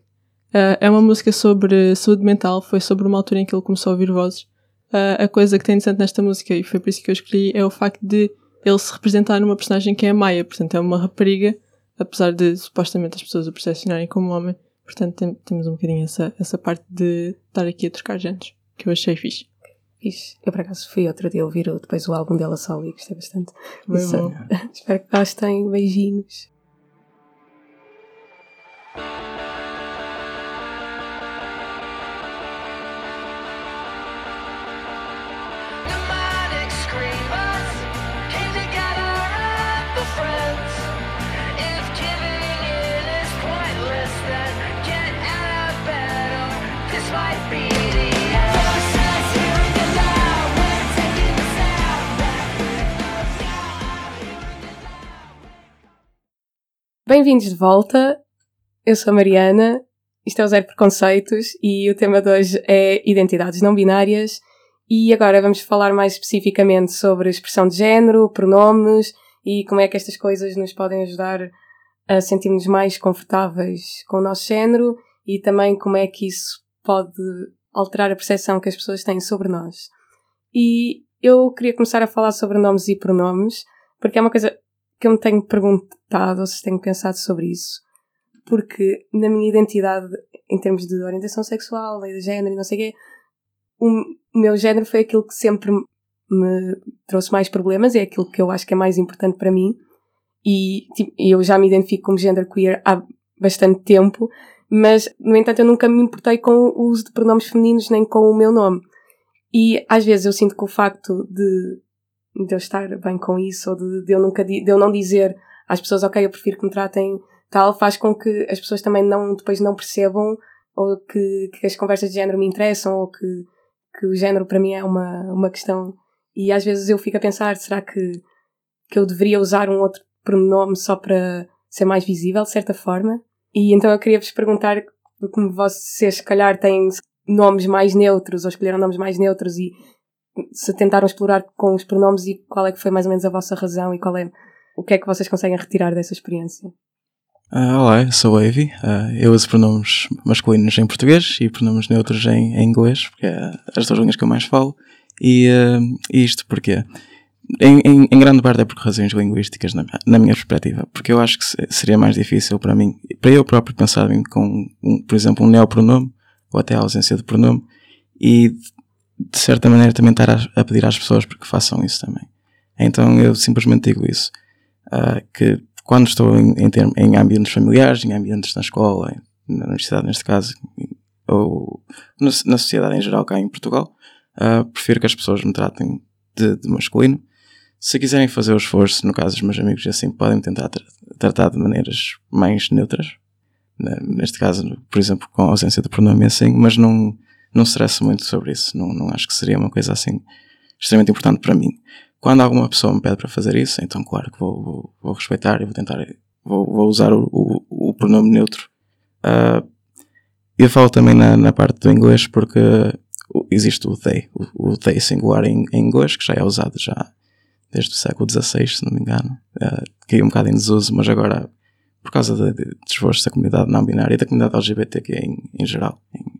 Ah, é uma música sobre saúde mental, foi sobre uma altura em que ele começou a ouvir vozes. Ah, a coisa que tem interessante nesta música, e foi por isso que eu escolhi, é o facto de ele se representar numa personagem que é a Maya, portanto é uma rapariga, apesar de supostamente as pessoas o percepcionarem como homem. Portanto tem- temos um bocadinho essa, essa parte de estar aqui a trocar géneros, que eu achei fixe. Fixe. Eu, por acaso, fui outro dia ouvir depois o álbum dela solo e gostei bastante. Isso. bom. Espero que gostem. Beijinhos. Bem-vindos de volta. Eu sou Mariana. Isto é o Zero Preconceitos e o tema de hoje é identidades não binárias. E agora vamos falar mais especificamente sobre expressão de género, pronomes e como é que estas coisas nos podem ajudar a sentirmos mais confortáveis com o nosso género e também como é que isso pode alterar a percepção que as pessoas têm sobre nós. E eu queria começar a falar sobre nomes e pronomes, porque é uma coisa que eu me tenho perguntado, ou se tenho pensado sobre isso, porque na minha identidade, em termos de orientação sexual, lei de género e não sei o quê, o meu género foi aquilo que sempre me trouxe mais problemas, é aquilo que eu acho que é mais importante para mim, e tipo, eu já me identifico como genderqueer há bastante tempo, mas, no entanto, eu nunca me importei com o uso de pronomes femininos nem com o meu nome. E às vezes eu sinto que o facto de, de eu estar bem com isso, ou de, de eu nunca de eu não dizer às pessoas, ok, eu prefiro que me tratem tal, faz com que as pessoas também não, depois não percebam, ou que, que as conversas de género me interessam, ou que, que o género para mim é uma, uma questão. E às vezes eu fico a pensar, será que, que eu deveria usar um outro pronome só para ser mais visível, de certa forma? E então eu queria vos perguntar, como vocês se calhar têm nomes mais neutros, ou escolheram nomes mais neutros e se tentaram explorar com os pronomes e qual é que foi mais ou menos a vossa razão e qual é o que é que vocês conseguem retirar dessa experiência? Ah, olá, eu sou o Avi. Ah, eu uso pronomes masculinos em português e pronomes neutros em, em inglês, porque é as duas línguas que eu mais falo. E, e isto porque, em, em, em grande parte, é por razões linguísticas, na, na minha perspectiva. Porque eu acho que se- seria mais difícil para mim, para eu próprio pensar em, com, um, por exemplo, um neopronome, ou até a ausência de pronome, e de certa maneira também estar a, a pedir às pessoas para que façam isso também. Então eu simplesmente digo isso. Ah, que quando estou em, em, term- em ambientes familiares, em ambientes na escola, na universidade neste caso, ou na, na sociedade em geral cá em Portugal, ah, prefiro que as pessoas me tratem de, de masculino. Se quiserem fazer o esforço, no caso dos meus amigos, assim, podem tentar tra- tratar de maneiras mais neutras. Neste caso, por exemplo, com a ausência de pronome assim, mas não, não stresse muito sobre isso. Não, não acho que seria uma coisa assim extremamente importante para mim. Quando alguma pessoa me pede para fazer isso, então claro que vou, vou, vou respeitar e vou tentar, vou, vou usar o, o, o pronome neutro. Ah, eu falo também na, na parte do inglês porque existe o they, o, o they singular em, em inglês, que já é usado já desde o século XVI, se não me engano. Ah, caiu um bocado em desuso, mas agora, por causa de, de, de esforços da comunidade não binária e da comunidade LGBTQ em, em geral, em-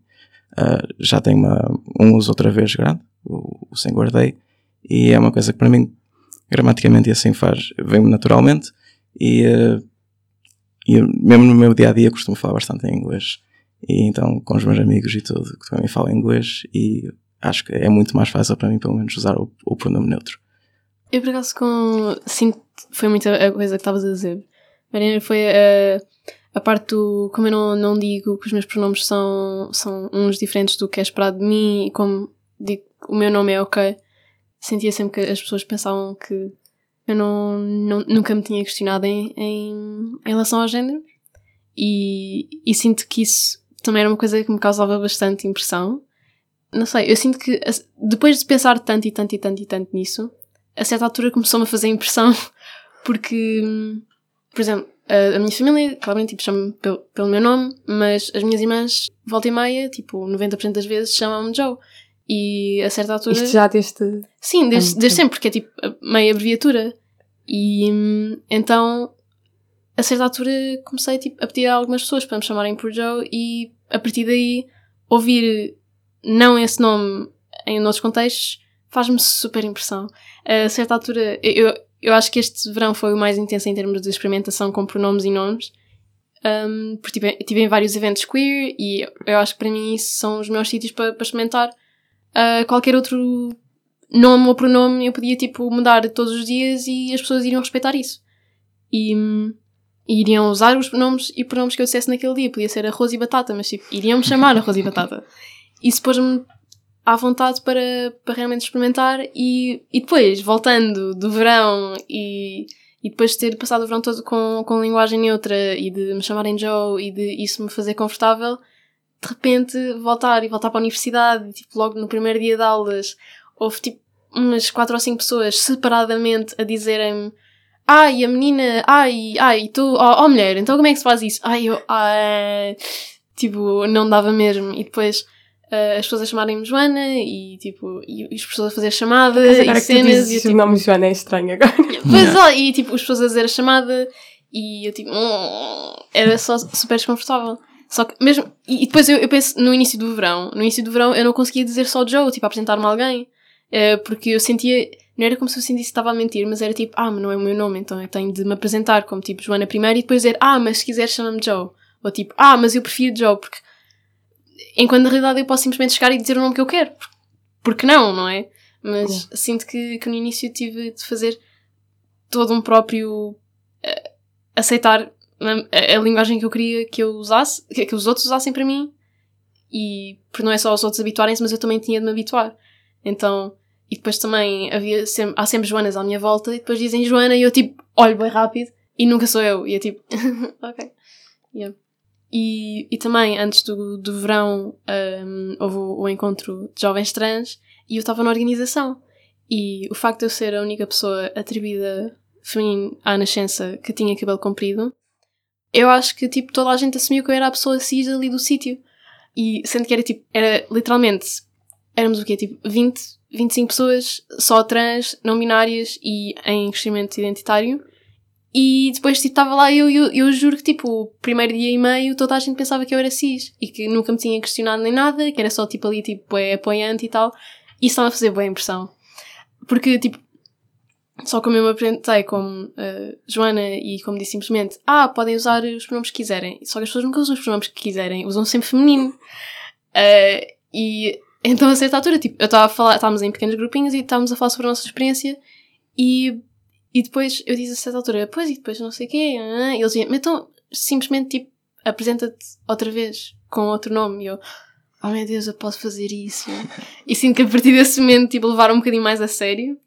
ah, já tem uma, um uso outra vez grande, o, o singular they, E é uma coisa que para mim, gramaticamente e assim faz, vem-me naturalmente. E, eh, e mesmo no meu dia a dia costumo falar bastante em inglês. E então, com os meus amigos e tudo, que também falam inglês, e acho que é muito mais fácil para mim, pelo menos, usar o, o pronome neutro. Eu, por acaso, com. Sinto. Foi muito a coisa que estavas a dizer. Mariana, foi a, a parte do. Como eu não, não digo que os meus pronomes são, são uns diferentes do que é esperado de mim e como digo o meu nome é ok, sentia sempre que as pessoas pensavam que eu não, não, nunca me tinha questionado em, em, em relação ao género. E, e sinto que isso também era uma coisa que me causava bastante impressão. Não sei, eu sinto que depois de pensar tanto e tanto e tanto e tanto nisso, a certa altura começou-me a fazer impressão, porque, por exemplo, a, a minha família, claramente, tipo, chama-me pelo, pelo meu nome, mas as minhas irmãs, volta e meia, tipo, 90% das vezes chamam-me Joe. E a certa altura. Isto já desde. Sim, desde, desde sempre, porque é tipo a meia abreviatura. E hum, então, a certa altura, comecei tipo, a pedir a algumas pessoas para me chamarem por Joe e a partir daí ouvir não esse nome em outros contextos faz-me super impressão. A certa altura, eu, eu acho que este verão foi o mais intenso em termos de experimentação com pronomes e nomes. Um, porque tive, tive em vários eventos queer e eu acho que para mim isso são os melhores sítios para, para experimentar uh, qualquer outro nome ou pronome eu podia tipo mudar todos os dias e as pessoas iriam respeitar isso. E, hum, e iriam usar os pronomes e pronomes que eu dissesse naquele dia. Podia ser arroz e batata mas tipo iriam me chamar arroz e batata. Isso pôs-me à vontade para, para realmente experimentar e, e depois voltando do verão e, e depois de ter passado o verão todo com, com linguagem neutra e de me chamarem Joe e de isso me fazer confortável de repente voltar e voltar para a universidade, tipo, logo no primeiro dia de aulas, houve tipo umas quatro ou cinco pessoas separadamente a dizerem-me ai, a menina, ai, ai, tu, ó oh, mulher, então como é que se faz isso? Ai, eu, ai, tipo, não dava mesmo. E depois ah, as pessoas a chamarem-me Joana e tipo, e as pessoas a fazer a chamada Mas e que tu cenas e dizes o tipo, nome Joana é estranho agora. Pois ó, e tipo, as pessoas a dizer a chamada e eu tipo, "Hum", era só super desconfortável. Só que mesmo, e e depois eu, eu penso no início do verão, no início do verão eu não conseguia dizer só Joe, tipo, apresentar-me a alguém, eh, porque eu sentia, não era como se eu sentisse que estava a mentir, mas era tipo, ah, mas não é o meu nome, então eu tenho de me apresentar como tipo Joana primeiro e depois dizer, ah, mas se quiser chama-me Joe. Ou tipo, ah, mas eu prefiro Joe, porque enquanto na realidade eu posso simplesmente chegar e dizer o nome que eu quero. Porque não, não é? Mas sinto que, que no início tive de fazer todo um próprio eh, aceitar a, a linguagem que eu queria que eu usasse, que, os outros usassem para mim. E porque não é só os outros habituarem-se, mas eu também tinha de me habituar. Então, e depois também havia há sempre Joanas à minha volta e depois dizem Joana e eu tipo olho bem rápido e nunca sou eu. E eu tipo, ok. Yeah. E, e também, antes do, do verão, um, houve o, o encontro de jovens trans e eu estava na organização. E o facto de eu ser a única pessoa atribuída feminina à nascença que tinha cabelo comprido, eu acho que tipo toda a gente assumiu que eu era a pessoa cis ali do sítio. E sendo que era tipo, era literalmente, éramos o quê? Tipo 20, 25 pessoas só trans, não binárias e em crescimento identitário. E depois, tipo, estava lá eu, eu, eu juro que, tipo, o primeiro dia e meio toda a gente pensava que eu era cis e que nunca me tinha questionado nem nada, que era só, tipo, ali, tipo, é apoiante e tal. E isso estava a fazer boa impressão. Porque, tipo, só como eu me apresentei como eh, Joana e como disse simplesmente, ah, podem usar os pronomes que quiserem. Só que as pessoas nunca usam os pronomes que quiserem, usam sempre feminino. Eh, e então a certa altura, tipo, eu estava a falar, estávamos em pequenos grupinhos e estávamos a falar sobre a nossa experiência e, e depois eu disse a certa altura, pois e depois não sei o quê, e eles diziam, "Mas então simplesmente tipo, apresenta-te outra vez com outro nome. E eu, oh meu Deus, eu posso fazer isso. e sinto que a partir desse momento, tipo, levaram um bocadinho mais a sério.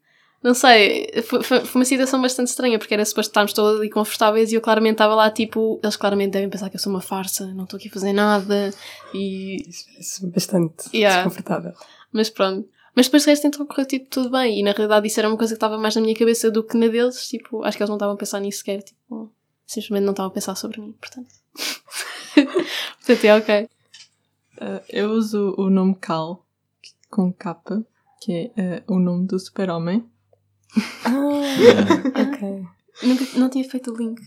Não sei, foi, foi, uma situação bastante estranha, porque era suposto estarmos todos ali confortáveis e eu claramente estava lá, tipo, eles claramente devem pensar que eu sou uma farsa, não estou aqui a fazer nada, e Isso parece bastante Yeah. desconfortável. mas pronto. Mas depois de resto então correu tipo tudo bem. E na realidade isso era uma coisa que estava mais na minha cabeça do que na deles. Tipo, acho que eles não estavam a pensar nisso sequer. Tipo, simplesmente não estavam a pensar sobre mim. Portanto. portanto, é ok. Uh, eu uso o nome Cal, com capa, que é uh, o nome do super-homem. Ah, ok. Nunca, não tinha feito o link.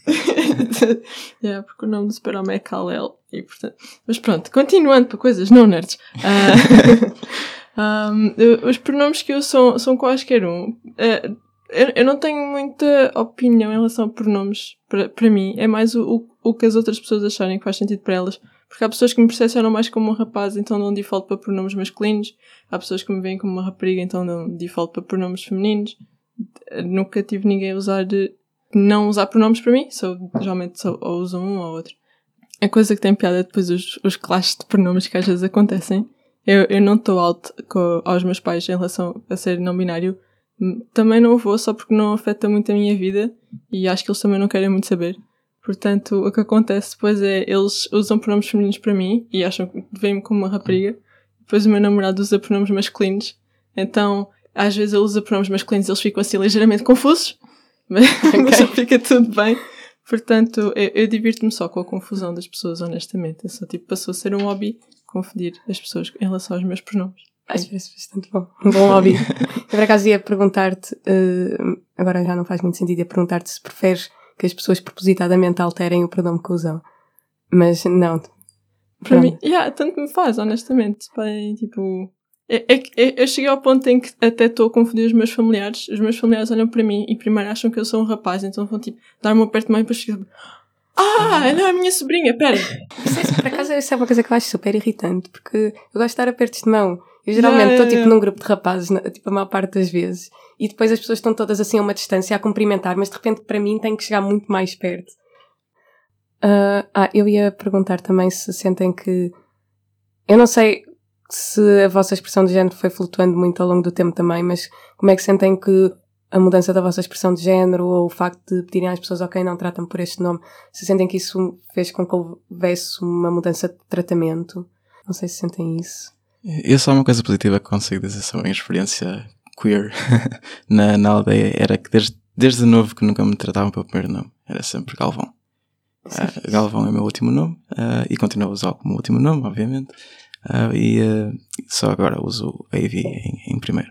yeah, porque o nome do super-homem é Kal-El. Portanto... Mas pronto, continuando para coisas não nerds. Uh, Um, os pronomes que eu são, são quaisquer um. Eh, eu, eu não tenho muita opinião em relação a pronomes para, para mim. É mais o, o, o que as outras pessoas acharem que faz sentido para elas. Porque há pessoas que me percepcionam mais como um rapaz, então dão default para pronomes masculinos. Há pessoas que me veem como uma rapariga, então dão default para pronomes femininos. Nunca tive ninguém a usar de não usar pronomes para mim. Só, geralmente só ou usam um ou outro. A coisa que tem piada é depois os, os clashes de pronomes que às vezes acontecem. Eu, eu não estou alto co- aos meus pais em relação a ser não binário. Também não vou só porque não afeta muito a minha vida e acho que eles também não querem muito saber. Portanto, o que acontece depois é eles usam pronomes femininos para mim e acham que veem-me como uma rapariga. Depois o meu namorado usa pronomes masculinos. Então, às vezes ele usa pronomes masculinos e eles ficam assim ligeiramente confusos. Mas, mas já fica tudo bem. Portanto, eu, eu divirto-me só com a confusão das pessoas, honestamente. Eu só tipo, passou a ser um hobby confundir as pessoas em relação aos meus pronomes. Acho que parece bastante bom. Um bom hobby. Eu por acaso ia perguntar-te, eh, agora já não faz muito sentido, ia perguntar-te se preferes que as pessoas propositadamente alterem o pronome que usam. Mas não. Para Pronto. mim, yeah, tanto me faz, honestamente. Bem, tipo. É, é que eu- cheguei ao ponto em que até estou a confundir os meus familiares. Os meus familiares olham para mim e primeiro acham que eu sou um rapaz, então vão tipo dar-me um aperto de mão e depois ficam. Ah, não é a minha sobrinha, pera. Isso é- por acaso, isso é uma coisa que eu acho super irritante, porque eu gosto de dar apertos de mão. Eu geralmente estou tipo num grupo de rapazes, tipo a maior parte das vezes, e depois as pessoas estão todas assim a uma distância a cumprimentar, mas de repente para mim tem que chegar muito mais perto. Ah, ah, eu ia perguntar também se sentem que. Eu não sei se a vossa expressão de género foi flutuando muito ao longo do tempo também, mas como é que sentem que a mudança da vossa expressão de género ou o facto de pedirem às pessoas, ok, não tratam por este nome, se sentem que isso fez com que houvesse uma mudança de tratamento? Não sei se sentem isso. E só uma coisa positiva que consigo dizer sobre a minha experiência queer na, na aldeia era que desde, desde novo que nunca me tratavam pelo primeiro nome. Era sempre Galvão. Ah, Galvão é o meu último nome ah, e continuo a usar como último nome, obviamente. Ah, e ah, só agora uso a Ivy em, em primeiro.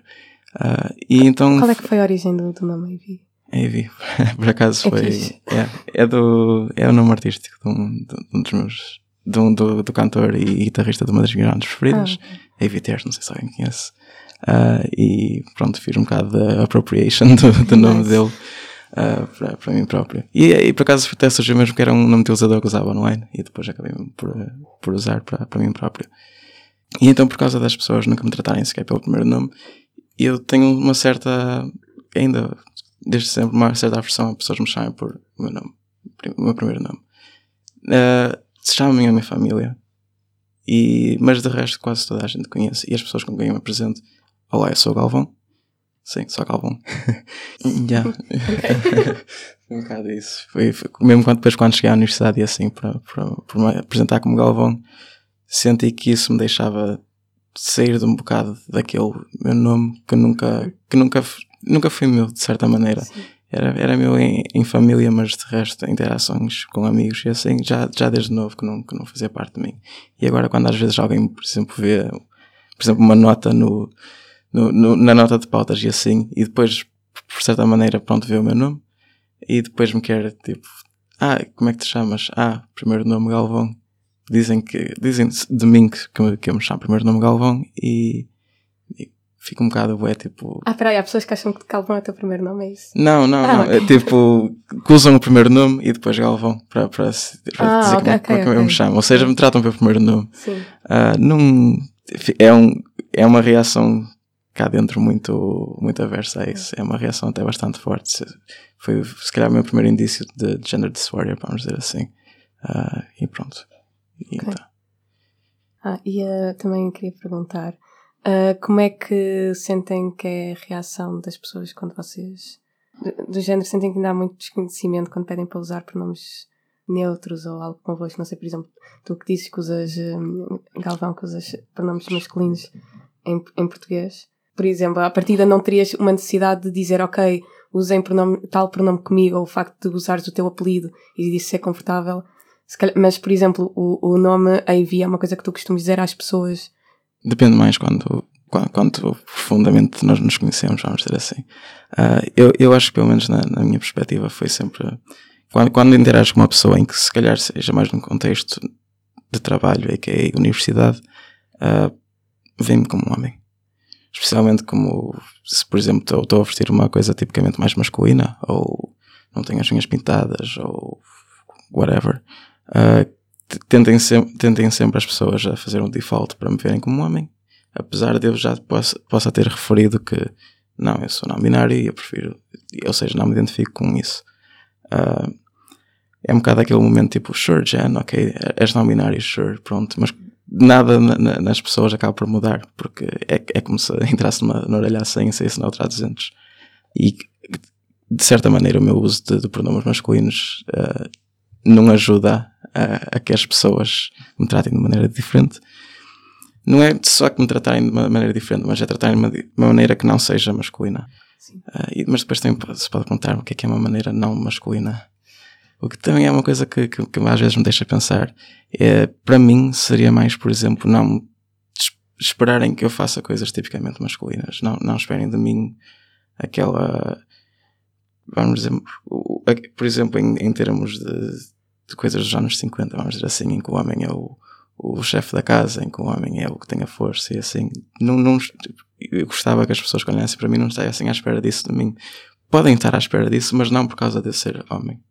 Ah, e então. Qual é que foi a origem do, do nome Ivy? A Ivy, por acaso É foi. É, é, do, é o nome artístico de um, de um dos meus. De um, do, do cantor e guitarrista de uma das minhas bandas preferidas. Ah, Ivy Tears, não sei se alguém conhece. Ah, e pronto, fiz um bocado de appropriation do, do nome Nice. dele ah, para, para mim próprio. E, e por acaso até surgiu mesmo que era um nome de utilizador que usava online e depois acabei por, por usar para, para mim próprio. E então, por causa das pessoas nunca me tratarem sequer pelo primeiro nome, eu tenho uma certa, ainda desde sempre, uma certa aversão a pessoas me chamem por o meu nome, o meu primeiro nome. Ah, se chamam a minha família, e, mas de resto quase toda a gente conhece. E as pessoas com quem eu me apresento, olá, eu sou o Galvão. Sim, o Galvão. Já. Um bocado isso. Foi, foi- mesmo quando, depois quando cheguei à universidade e assim, para, para, para me apresentar como Galvão, senti que isso me deixava sair de um bocado daquele meu nome que nunca, que nunca, nunca foi meu, de certa maneira. Era, era meu em, em família, mas de resto, interações com amigos e assim, já, já desde novo que não, que não fazia parte de mim. E agora, quando às vezes alguém, por exemplo, vê, por exemplo, uma nota no, no, no- na nota de pautas e assim, e depois, por certa maneira, pronto, vê o meu nome, e depois me quer, tipo, ah, como é que te chamas? Ah, primeiro nome Galvão. Dizem que, dizem de mim que, que, eu- eu me chamo primeiro nome Galvão, e, e fico um bocado, ué, tipo, Ah, peraí, há pessoas que acham que Calvão é o teu primeiro nome, é isso? não, não, Ah, não. ok. É tipo, que usam o primeiro nome e depois Galvão para, para, Ah, dizer como, é- ok, como é que eu ok. me chamo. Ou seja, me tratam pelo primeiro nome. Sim. Ah, não, é, um, é uma reação cá dentro muito, muito aversa a isso. É uma reação até bastante forte. Foi se calhar o meu primeiro indício de gender dysphoria, vamos dizer assim. Ah, e pronto. E Ok. então, Ah, e ah, também queria perguntar ah, como é que sentem que é a reação das pessoas quando vocês. do- Do género, sentem que ainda há muito desconhecimento quando pedem para usar pronomes neutros ou algo convosco? Não sei, por exemplo, tu que dizes que usas. hum, Galvão, que usas pronomes masculinos em, em português. Por exemplo, à partida não terias uma necessidade de dizer, ok, usem pronome, tal pronome comigo, ou o facto de usares o teu apelido e disso ser confortável. Calhar- mas, por exemplo, o, o nome AV é uma coisa que tu costumas dizer às pessoas. Depende mais quando, quando, quando profundamente nós nos conhecemos, vamos dizer assim. Ah, eu, eu acho que, pelo menos na, na minha perspectiva, foi sempre. Quando, quando interages com uma pessoa em que, se calhar, seja mais num contexto de trabalho, a.k.a. universidade, ah, vem-me como um homem. Especialmente como se, por exemplo, estou a vestir uma coisa tipicamente mais masculina, ou não tenho as unhas pintadas, ou whatever. T- tentem, sem- tentem sempre as pessoas a fazer um default para me verem como homem. Apesar de eu já possa, possa ter referido que não, eu sou não binário e eu prefiro, ou seja, não me identifico com isso. Ah, é um bocado aquele momento tipo, sure, Jen, ok, és não binário, sure, pronto, mas nada na- na- nas pessoas acaba por mudar, porque é, é como se entrasse numa, na orelha a 100 e saísse na outra a 200. E de certa maneira o meu uso de, de pronomes masculinos ah, não ajuda a, a que as pessoas me tratem de maneira diferente. Não é só que me tratarem de uma maneira diferente, mas é tratarem de uma, maneira que não seja masculina. E- mas depois também se pode perguntar o que é que é uma maneira não masculina. O que também é uma coisa que, que, que às vezes me deixa pensar. É, para mim seria mais, por exemplo, não es- esperarem que eu faça coisas tipicamente masculinas. Não, não esperem de mim aquela. Vamos dizer, por exemplo, em, em termos de, de coisas dos anos 50, vamos dizer assim, em que o homem é o, o chefe da casa, em que o homem é o que tem a força e assim. Não, não, eu gostava que as pessoas que olhassem para mim não estivessem à espera disso de mim. Podem estar à espera disso, mas não por causa de eu ser homem,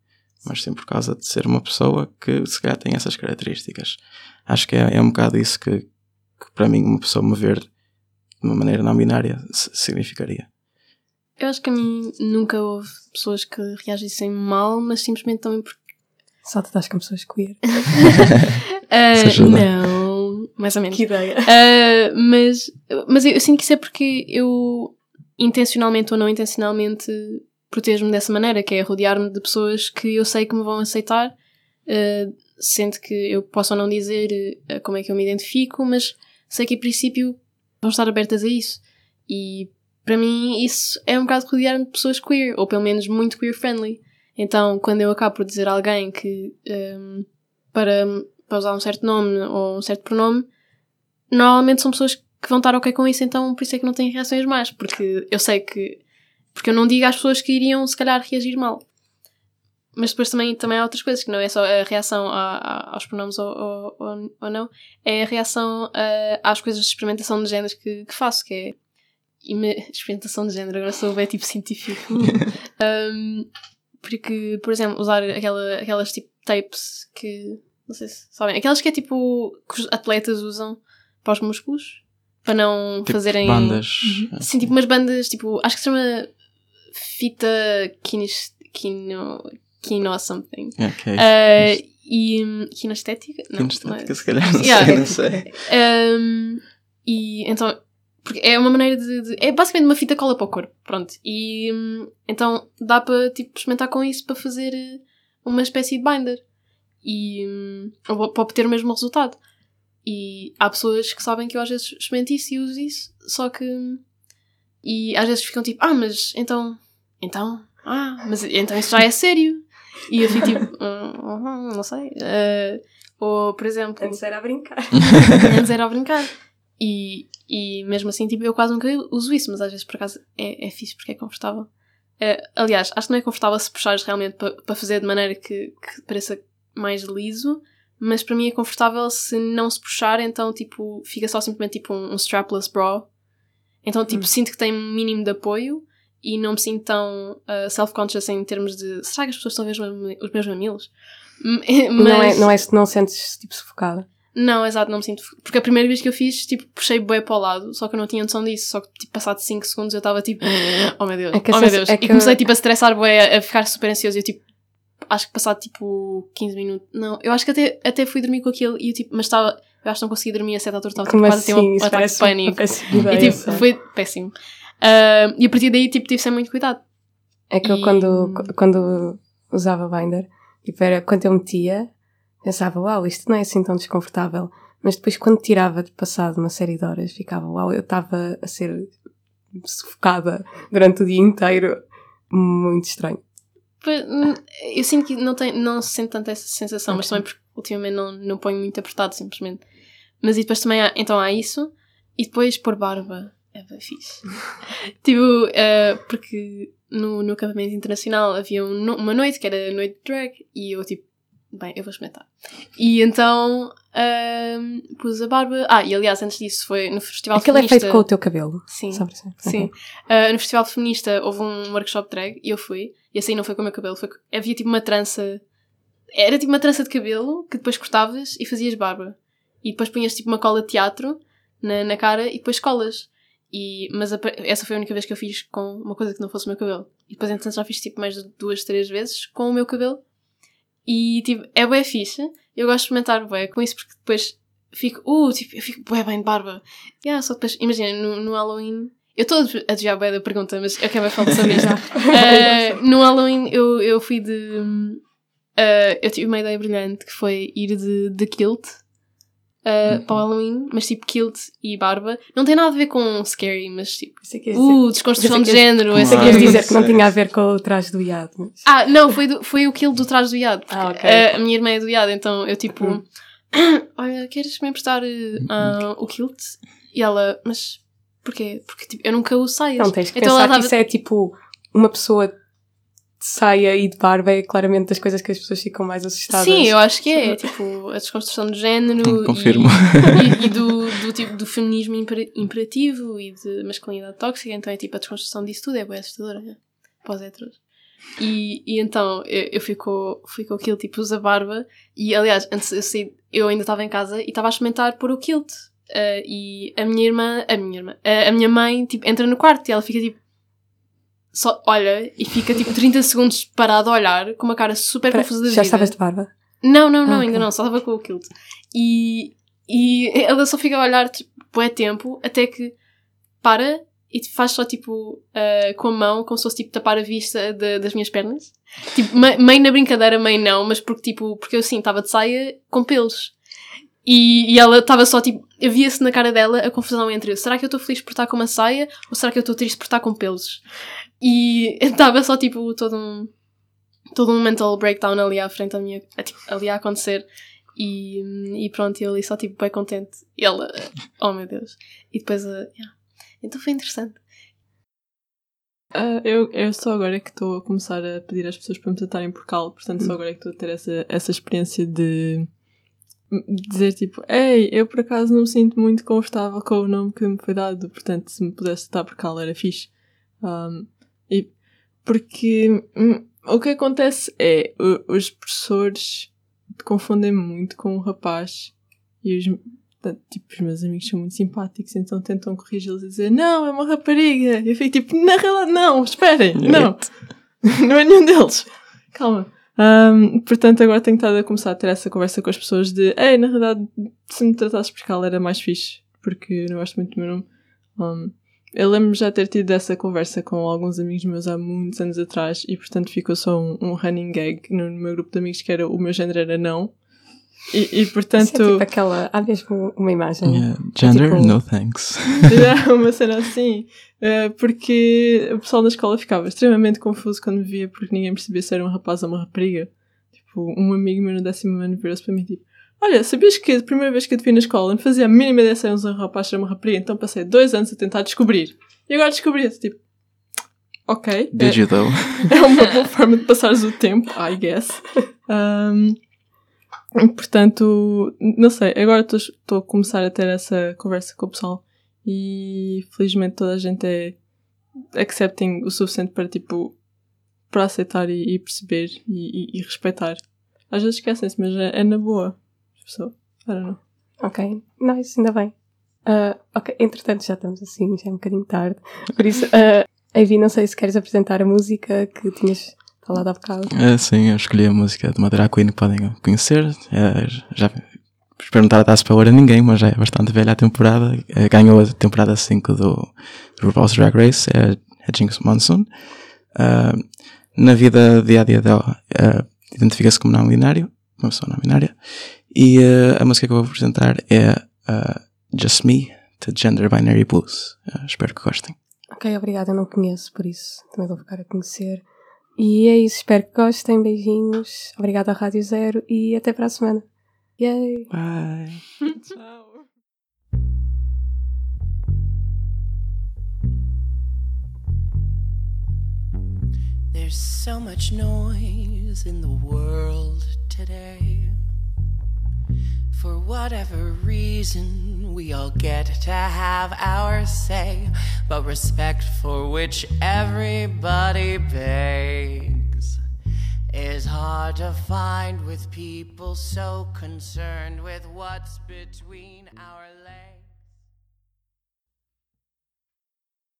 mas sim por causa de ser uma pessoa que se calhar tem essas características. Acho que é, é um bocado isso que, que para mim uma pessoa me ver de uma maneira não binária si- significaria. Eu acho que a mim nunca houve pessoas que reagissem mal, mas simplesmente também porque. Só te das com pessoas queer. Ah, Isso ajuda. não, mais ou menos. Que ideia. Ah, mas mas eu, eu sinto que isso é porque eu, intencionalmente ou não intencionalmente, protejo-me dessa maneira, que é rodear-me de pessoas que eu sei que me vão aceitar, ah, sendo que eu posso ou não dizer ah, como é que eu me identifico, mas sei que, em princípio, vão estar abertas a isso. E para mim, isso é um bocado rodear-me de pessoas queer, ou pelo menos muito queer-friendly. Então, quando eu acabo por dizer a alguém que ahm, para, para usar um certo nome ou um certo pronome, normalmente são pessoas que vão estar ok com isso, então por isso é que não têm reações más, porque eu sei que. Porque eu não digo às pessoas que iriam, se calhar, reagir mal. Mas depois também, também há outras coisas, que não é só a reação a- a- aos pronomes ou, ou, ou, não, é a reação a- às coisas de experimentação de géneros que, que faço, que é. ime- Experimentação de género, agora sou bem tipo científico. Um, porque, por exemplo, usar aquela, aquelas tipo tapes que. Não sei se sabem. Aquelas que é tipo. que os atletas usam para os músculos. Para não Tipo, fazerem. bandas. Sim, tipo umas bandas, tipo. Acho que se chama. Fita kinis, kino. Kino something. Ok. Uh, e. Kinestética? Não. Kinestética, não é. se calhar, não Yeah. sei, não sei. Um, e então, porque é uma maneira de, de- É basicamente uma fita cola para o corpo, pronto. E hum, então dá para tipo, experimentar com isso para fazer eh, uma espécie de binder. E hum, ou para obter o mesmo resultado. E há pessoas que sabem que eu às vezes experimento isso e uso isso, só que. E às vezes ficam tipo, ah, mas então. Então. Ah, mas então isso já é sério. E eu fico tipo, "Hum, uhum, não sei. Eh, ou, por exemplo. Antes era a brincar. Antes era a brincar. E, e mesmo assim, tipo, eu quase nunca uso isso, mas às vezes por acaso é, é fixe porque é confortável. Eh, aliás, acho que não é confortável se puxares realmente para pa fazer de maneira que, que pareça mais liso, mas para mim é confortável se não se puxar, então tipo, fica só simplesmente tipo um, um strapless bra. Então, tipo, sinto que tem um mínimo de apoio e não me sinto tão ah, self-conscious em termos de será que as pessoas estão a ver os meus- os meus mamilos? M- Não é, mas- não é se não sentes tipo sufocada. Não, exato, não me sinto. Porque a primeira vez que eu fiz, tipo, puxei bué para o lado, só que eu não tinha noção disso. Só que, tipo, passado 5 segundos eu estava tipo, oh meu Deus, É oh meu Deus. é E comecei, tipo, a estressar bué, a ficar super ansioso. E eu, tipo, acho que passado, tipo, 15 minutos. Não, eu acho que até, até fui dormir com aquilo e eu, tipo, mas estava, eu acho que não consegui dormir a certa altura, estava tipo, quase a ter assim? um, Isso ataque de pânico. E, tipo, foi péssimo. Ah, e a partir daí, tipo, tive sem muito cuidado. É que eu E- quando, quando usava binder, tipo, era, quando eu metia, pensava, uau, isto não é assim tão desconfortável. Mas depois quando tirava de passado uma série de horas, ficava, uau, eu estava a ser sufocada durante o dia inteiro. Muito estranho. Hum, Eu sinto que não, tem, não se sente tanto essa sensação, mas também porque ultimamente não, não ponho muito apertado, simplesmente. Mas e depois também há, então há isso, e depois pôr barba é bem fixe. tipo, eh, porque no, no acampamento internacional havia um uma noite que era a noite de drag, e eu tipo, bem, eu vou experimentar. E então ahm, pus a barba. Ah, e aliás, antes disso foi no Festival Aquilo é Feminista. feito com o teu cabelo. Sim. Saber. Sim. Ah, no Festival Feminista houve um workshop drag e eu fui. E assim não foi com o meu cabelo, foi, havia tipo uma trança. Era tipo uma trança de cabelo que depois cortavas e fazias barba. E depois punhas tipo uma cola de teatro na, na cara e depois colas. E, mas a- essa foi a única vez que eu fiz com uma coisa que não fosse o meu cabelo. E depois então já fiz tipo mais de duas, três vezes com o meu cabelo. E tipo, é bué fixe. Eu gosto de experimentar bué com isso porque depois fico, uh, tipo, eu fico bué bem de barba. Yeah, só depois, imagina, no, no Halloween. Eu estou a desviar bué da pergunta, mas eu quero falar sobre isso. Eh, no Halloween eu, eu fui de. eh, eu tive uma ideia brilhante que foi ir de, de kilt eh, para o Halloween, mas tipo kilt e barba. Não tem nada a ver com scary, mas tipo. Que ias dizer- Uh, desconstrução de que ias- género. Essa que Ah, dizer que não tinha a ver com o traje do iado. mas- Ah, não, foi, do- foi o kilt do trás do iado. porque, Ah, ok. eh, a minha irmã é do iado, então eu tipo. Hum. Olha, queres me emprestar ah, o kilt? E ela, mas porquê? Porque tipo, eu nunca uso saias. Não, tens que então pensar ela que tava- isso é tipo uma pessoa saia e de barba é claramente das coisas que as pessoas ficam mais assustadas. Sim, eu acho que é. Tipo, a desconstrução do género. Hum, e- confirmo. E, e do, do tipo do feminismo impera- imperativo e de masculinidade tóxica. Então é tipo a desconstrução disso tudo. É bem assustadora, né? Para os heteros. E, e então eu, eu fui, com, fui com aquilo, tipo, usa barba. E aliás, antes eu saí, eu ainda estava em casa e estava a experimentar pôr o kilt. Ah, e a minha irmã, a minha irmã, a, a minha mãe, tipo, entra no quarto e ela fica tipo. Só olha e fica tipo 30 segundos parada a olhar com uma cara super Espera, confusa da já vida. estavas de barba? Não, não, não, Ah, ainda não, só estava com o kilt. E, e ela só fica a olhar tipo, bué tempo até que para e faz só tipo ah, com a mão, como se fosse tipo tapar a vista de- das minhas pernas. Tipo, me- meio na brincadeira, meio não, mas porque tipo, porque eu assim estava de saia com pelos. E, e ela estava só tipo, havia-se na cara dela a confusão entre será que eu estou feliz por estar com uma saia ou será que eu estou triste por estar com pelos? E estava só tipo todo um todo um mental breakdown ali à frente a minha, a, tipo, ali a acontecer. E, e pronto, eu ali só tipo bem contente. E ela, oh meu Deus. E depois, uh, yeah. então foi interessante. Ah, eu, eu só agora é que estou a começar a pedir às pessoas para me tratarem por Cal, portanto só agora é que estou a ter essa, essa experiência de dizer tipo, ei, eu por acaso não me sinto muito confortável com o nome que me foi dado, portanto se me pudesse tratar por Cal era fixe. Um, e porque hum, o que acontece é o- os professores confundem muito com o rapaz e os, tipo, os meus amigos são muito simpáticos, então tentam corrigi-los e dizer não, é uma rapariga. E eu fico tipo, na realidade, não, esperem, não, não é nenhum deles. Calma. Um, portanto, agora tenho estado a começar a ter essa conversa com as pessoas de ei, na realidade, se me tratasses por Cal era mais fixe, porque eu não gosto muito do meu nome. Um, eu lembro-me já ter tido essa conversa com alguns amigos meus há muitos anos atrás e, portanto, ficou só um, um running gag no meu grupo de amigos que era o meu género era não. E, e Isso portanto. é tipo aquela. Há mesmo uma imagem. Yeah, Gender, Tipo- no thanks. Era uma cena assim. eh, porque o pessoal na escola ficava extremamente confuso quando me via porque ninguém percebia se era um rapaz ou uma rapariga. Tipo, um amigo meu no décimo ano virou-se para mim tipo Olha, sabias que a primeira vez que eu te vi na escola não fazia a mínima ideia se um rapaz ou uma rapariga, então passei dois anos a tentar descobrir. E agora descobri tipo, ok. é- Did you though? é uma boa forma de passares o tempo, I guess. Um, portanto, não sei, agora estou- estou a começar a ter essa conversa com o pessoal e felizmente toda a gente é accepting o suficiente para tipo para aceitar e, e perceber e, e- e respeitar. Às vezes esquecem-se, mas é, é na boa. So, I don't know. Ok, nice, ainda bem. Ah, ok, entretanto já estamos assim, já é um bocadinho tarde. Por isso, uh, Avi, não sei se queres apresentar a música que tinhas falado há bocado. É, sim, eu escolhi a música de drag queen que podem conhecer. É, já, espero não estar a dar spoiler a ninguém, mas já é bastante velha a temporada. É, ganhou a temporada 5 do, do RuPaul's Drag Race, é a Jinx Monsoon. Ah, na vida dia a dia dela, ah, identifica-se como não binário, uma pessoa não binária. E ah, a música que eu vou apresentar é ah, Just Me, de Gender Binary Blues. Ah, espero que gostem. Ok, obrigada, eu não conheço, por isso também vou ficar a conhecer. E é isso, espero que gostem, beijinhos. Obrigada à Rádio Zero e até para a semana. Yay! Bye! Tchau. There's so much noise in the world today. For whatever reason, we all get to have our say, but respect for which everybody begs is hard to find with people so concerned with what's between our legs.